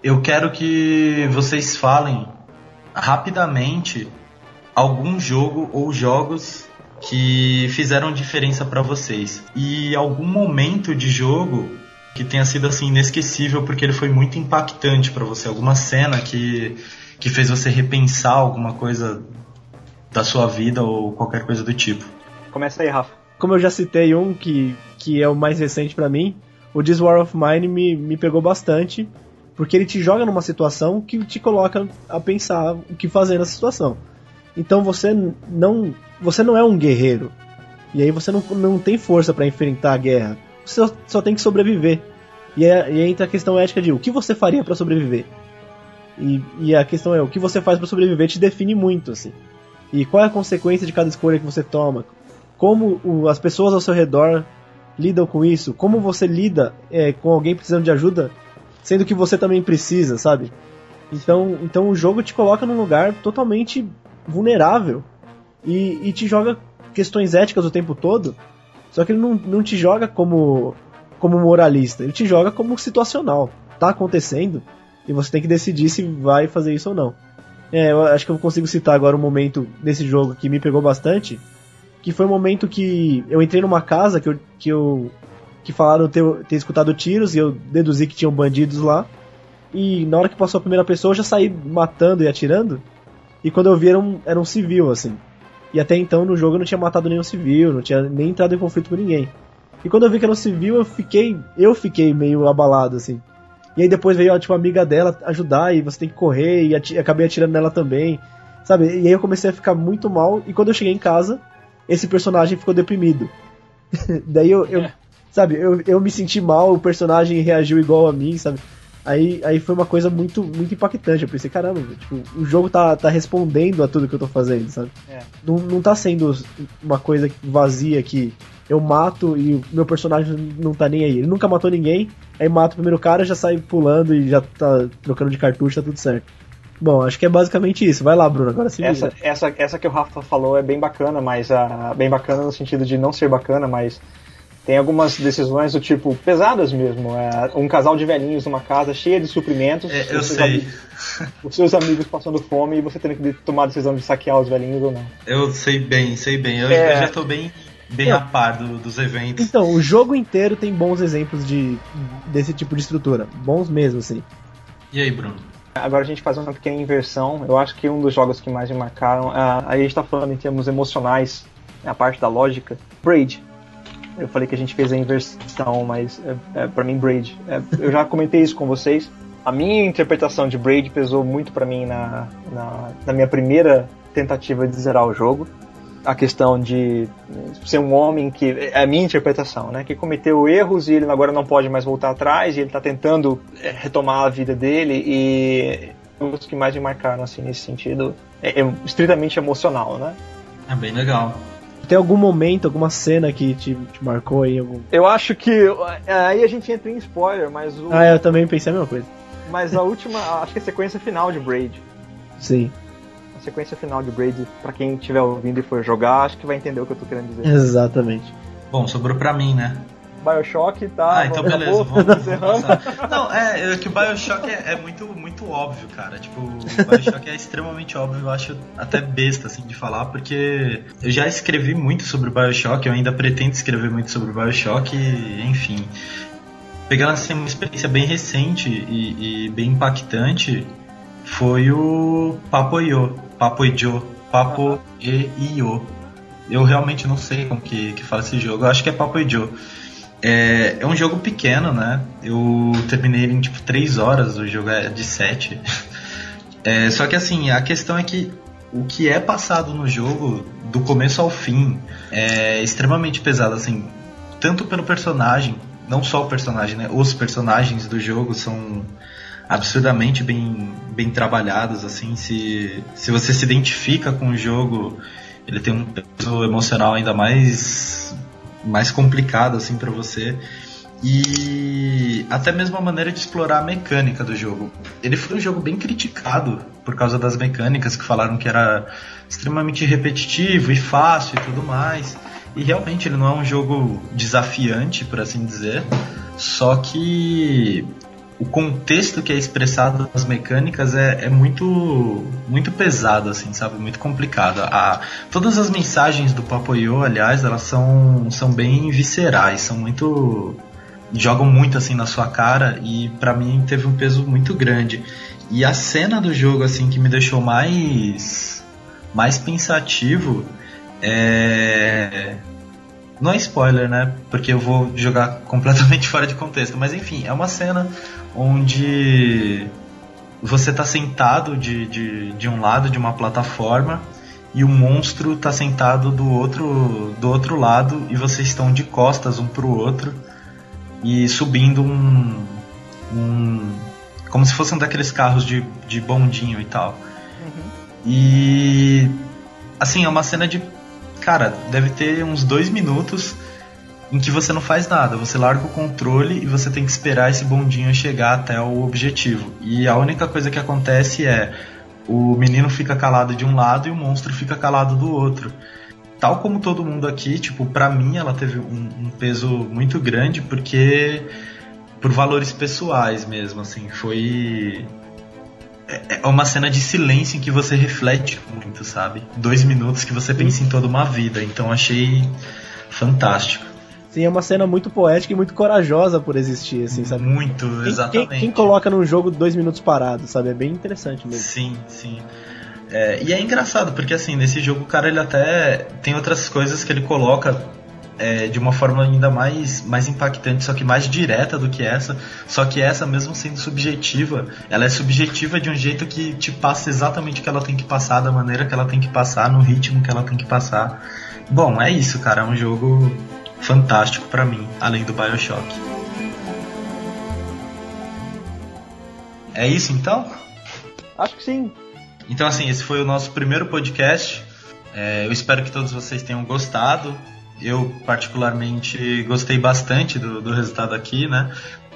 S3: eu quero que vocês falem rapidamente algum jogo ou jogos que fizeram diferença para vocês e algum momento de jogo que tenha sido assim inesquecível porque ele foi muito impactante para você, alguma cena que que fez você repensar alguma coisa da sua vida ou qualquer coisa do tipo.
S1: Começa aí, Rafa.
S2: Como eu já citei um que, que é o mais recente para mim, o This War of Mine me, me pegou bastante Porque ele te joga numa situação que te coloca a pensar o que fazer nessa situação. Então você não, você não é um guerreiro. E aí você não, não tem força para enfrentar a guerra. Você só, só, tem que sobreviver. E, é, e entra a questão ética de o que você faria para sobreviver. E, e, a questão é o que você faz para sobreviver te define muito assim. E qual é a consequência de cada escolha que você toma? Como o, as pessoas ao seu redor lidam com isso? Como você lida é, com alguém precisando de ajuda, sendo que você também precisa, sabe? Então, então o jogo te coloca num lugar totalmente vulnerável e, e te joga questões éticas o tempo todo. Só que ele não, não te joga como, como moralista, ele te joga como situacional. Tá acontecendo e você tem que decidir se vai fazer isso ou não. É, eu acho que eu consigo citar agora um momento desse jogo que me pegou bastante, que foi o um momento que eu entrei numa casa que eu, que eu que falaram ter, ter escutado tiros e eu deduzi que tinham bandidos lá. E na hora que passou a primeira pessoa, eu já saí matando e atirando. E quando eu vi, era um, era um civil, assim. E até então no jogo eu não tinha matado nenhum civil, não tinha nem entrado em conflito com ninguém. E quando eu vi que era um civil, eu fiquei. Eu fiquei meio abalado, assim. E aí depois veio tipo, a amiga dela ajudar e você tem que correr e ati acabei atirando nela também. Sabe? E aí eu comecei a ficar muito mal. E quando eu cheguei em casa, esse personagem ficou deprimido. Daí eu, eu, sabe, eu, eu me senti mal, o personagem reagiu igual a mim, sabe? Aí, aí foi uma coisa muito, muito impactante. Eu pensei, caramba, tipo, o jogo tá, tá respondendo a tudo que eu tô fazendo, sabe? É. Não, não tá sendo uma coisa vazia que eu mato e o meu personagem não tá nem aí. Ele nunca matou ninguém, aí mata o primeiro cara, já sai pulando e já tá trocando de cartucho, tá tudo certo. Bom, acho que é basicamente isso. Vai lá, Bruno, agora sim.
S1: Essa, essa, essa que o Rafa falou é bem bacana, mas uh, bem bacana no sentido de não ser bacana, mas tem algumas decisões do tipo pesadas mesmo. É, um casal de velhinhos numa casa cheia de suprimentos.
S3: É, eu sei.
S1: Amigos, os seus amigos passando fome e você tendo que tomar a decisão de saquear os velhinhos ou não.
S3: Eu sei bem, sei bem. Eu, é... eu já estou bem bem é. a par do, dos eventos.
S2: Então, o jogo inteiro tem bons exemplos de desse tipo de estrutura. Bons mesmo, assim.
S3: E aí, Bruno?
S1: Agora a gente faz uma pequena inversão. Eu acho que um dos jogos que mais me marcaram, aí a gente está falando em termos emocionais, a parte da lógica. Braid. Eu falei que a gente fez a inversão, mas é, é, para mim Braid. É, eu já comentei isso com vocês. A minha interpretação de Braid pesou muito para mim na, na, na, minha primeira tentativa de zerar o jogo. A questão de ser um homem que. É a minha interpretação, né? Que cometeu erros e ele agora não pode mais voltar atrás e ele está tentando é, retomar a vida dele e os que mais me marcaram assim nesse sentido é, é estritamente emocional, né?
S3: É bem legal.
S2: Tem algum momento, alguma cena que te, te marcou aí? Algum...
S1: Eu acho que. É, aí a gente entra em spoiler, mas o.
S2: Ah, eu também pensei a mesma coisa.
S1: Mas a última, acho que a sequência final de Braid.
S2: Sim.
S1: A sequência final de Braid, para quem estiver ouvindo e for jogar, acho que vai entender o que eu tô querendo dizer.
S2: Exatamente.
S3: Bom, sobrou pra mim, né?
S1: Bioshock, tá?
S3: Ah, então beleza, vamos. Não, é, é que o Bioshock é, é, muito, muito óbvio, cara. Tipo, o Bioshock é extremamente óbvio, eu acho até besta, assim, de falar, porque eu já escrevi muito sobre o Bioshock, eu ainda pretendo escrever muito sobre o Bioshock, e, enfim. Pegando assim, uma experiência bem recente e, e bem impactante, foi o Papo Yo, Papo e Io. Eu realmente não sei como que, que fala esse jogo, eu acho que é Papo Yo. É, é um jogo pequeno, né? Eu terminei ele em tipo 3 horas, o jogo é de 7. É, só que assim, a questão é que o que é passado no jogo, do começo ao fim, é extremamente pesado, assim, tanto pelo personagem, não só o personagem, né? Os personagens do jogo são absurdamente bem, bem trabalhados, assim, se, se você se identifica com o jogo, ele tem um peso emocional ainda mais mais complicado assim para você e até mesmo a maneira de explorar a mecânica do jogo. Ele foi um jogo bem criticado por causa das mecânicas que falaram que era extremamente repetitivo e fácil e tudo mais. E realmente ele não é um jogo desafiante, por assim dizer. Só que o contexto que é expressado nas mecânicas é, é muito muito pesado, assim, sabe? Muito complicado. A, todas as mensagens do Papoyo, aliás, elas são, são bem viscerais, são muito. jogam muito assim na sua cara e para mim teve um peso muito grande. E a cena do jogo, assim, que me deixou mais. mais pensativo é Não é spoiler, né? Porque eu vou jogar completamente fora de contexto. Mas enfim, é uma cena onde você tá sentado de, de, de um lado de uma plataforma e o monstro tá sentado do outro, do outro lado e vocês estão de costas um pro outro e subindo um. um como se fosse um daqueles carros de, de bondinho e tal. E. Assim, é uma cena de. Cara, deve ter uns dois minutos em que você não faz nada. Você larga o controle e você tem que esperar esse bondinho chegar até o objetivo. E a única coisa que acontece é o menino fica calado de um lado e o monstro fica calado do outro. Tal como todo mundo aqui, tipo, pra mim ela teve um, um peso muito grande porque por valores pessoais mesmo, assim, foi é, é uma cena de silêncio em que você reflete muito, sabe? Dois minutos que você pensa em toda uma vida. Então achei fantástico.
S2: Sim, é uma cena muito poética e muito corajosa por existir, assim, sabe?
S3: Muito,
S2: Quem-
S3: exatamente.
S2: Quem, quem coloca num jogo dois minutos parado, sabe? É bem interessante mesmo.
S3: Sim, sim. É, e é engraçado, porque assim, nesse jogo o cara ele até tem outras coisas que ele coloca é, de uma forma ainda mais, mais impactante, só que mais direta do que essa. Só que essa, mesmo sendo subjetiva, ela é subjetiva de um jeito que te passa exatamente o que ela tem que passar, da maneira que ela tem que passar, no ritmo que ela tem que passar. Bom, é isso, cara. É um jogo fantástico pra mim, além do Bioshock. É isso então?
S1: Acho que sim.
S3: Então, assim, esse foi o nosso primeiro podcast. É, eu espero que todos vocês tenham gostado. Eu, particularmente, gostei bastante do, do resultado aqui, né?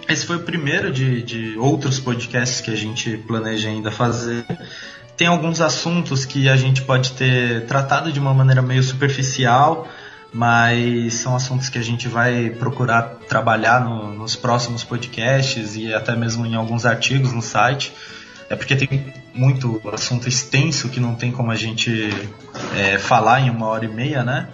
S3: Esse foi o primeiro de, de outros podcasts que a gente planeja ainda fazer. Tem alguns assuntos que a gente pode ter tratado de uma maneira meio superficial, mas são assuntos que a gente vai procurar trabalhar no- nos próximos podcasts e até mesmo em alguns artigos no site. É porque tem muito assunto extenso que não tem como a gente é, falar em uma hora e meia, né?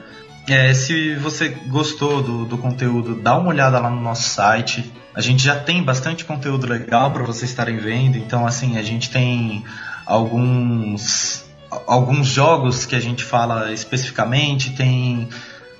S3: É, se você gostou do, do conteúdo, dá uma olhada lá no nosso site. A gente já tem bastante conteúdo legal para vocês estarem vendo. Então, assim, a gente tem alguns alguns jogos que a gente fala especificamente, tem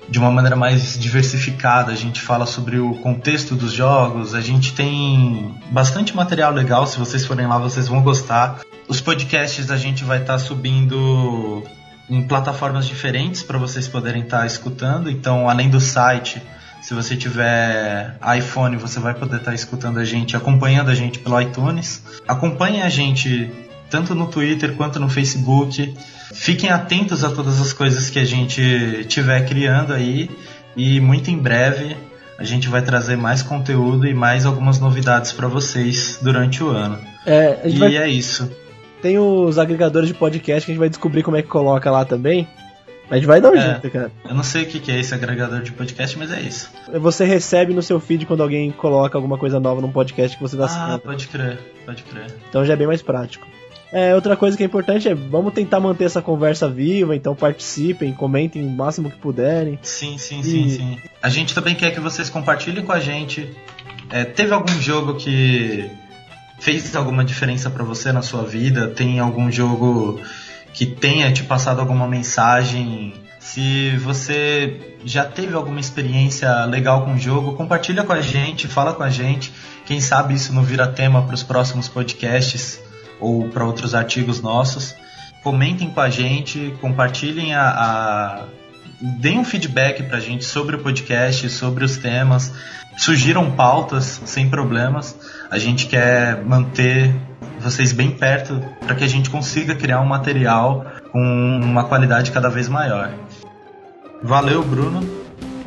S3: de uma maneira mais diversificada, a gente fala sobre o contexto dos jogos, a gente tem bastante material legal, se vocês forem lá vocês vão gostar. Os podcasts a gente vai estar subindo em plataformas diferentes para vocês poderem estar escutando, então além do site, se você tiver iPhone, você vai poder estar escutando a gente, acompanhando a gente pelo iTunes. Acompanhem a gente tanto no Twitter quanto no Facebook. Fiquem atentos a todas as coisas que a gente tiver criando aí e muito em breve a gente vai trazer mais conteúdo e mais algumas novidades para vocês durante o ano.
S2: É,
S3: E
S2: vai,
S3: é isso.
S2: Tem os agregadores de podcast que a gente vai descobrir como é que coloca lá também. A gente vai dar um
S3: É.
S2: jeito, cara.
S3: Eu não sei o que é esse agregador de podcast, mas é isso.
S2: Você recebe no seu feed quando alguém coloca alguma coisa nova num podcast que você tá
S3: Ah, pode crer, pode crer.
S2: Então já é bem mais prático. É, outra coisa que é importante é vamos tentar manter essa conversa viva, então participem, comentem o máximo que puderem.
S3: Sim, sim, sim,
S2: E-
S3: sim. A gente também quer que vocês compartilhem com a gente. É, teve algum jogo que fez alguma diferença pra você na sua vida? Tem algum jogo que tenha te passado alguma mensagem? Se você já teve alguma experiência legal com o jogo, compartilha com a gente, fala com a gente. Quem sabe isso não vira tema para os próximos podcasts ou para outros artigos nossos. Comentem com a gente, compartilhem a, a deem um feedback pra gente sobre o podcast, sobre os temas, sugiram pautas sem problemas. A gente quer manter vocês bem perto para que a gente consiga criar um material com uma qualidade cada vez maior. Valeu, Bruno.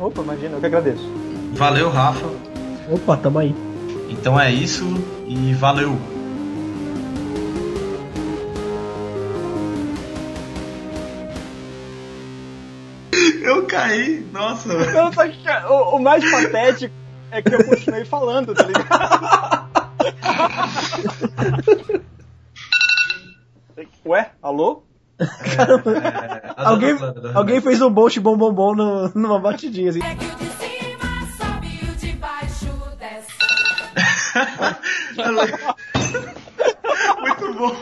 S1: Opa, imagina, eu que agradeço.
S3: Valeu, Rafa.
S2: Opa, tamo aí.
S3: Então é isso e valeu. Eu caí, nossa.
S1: Não, só que, o, o mais patético é que eu continuei falando, tá ligado? Ué, alô?
S3: Caramba, é, é,
S2: alguém,
S3: né?
S2: alguém fez um bolt bom bom bom no, numa batidinha assim.
S3: Muito bom.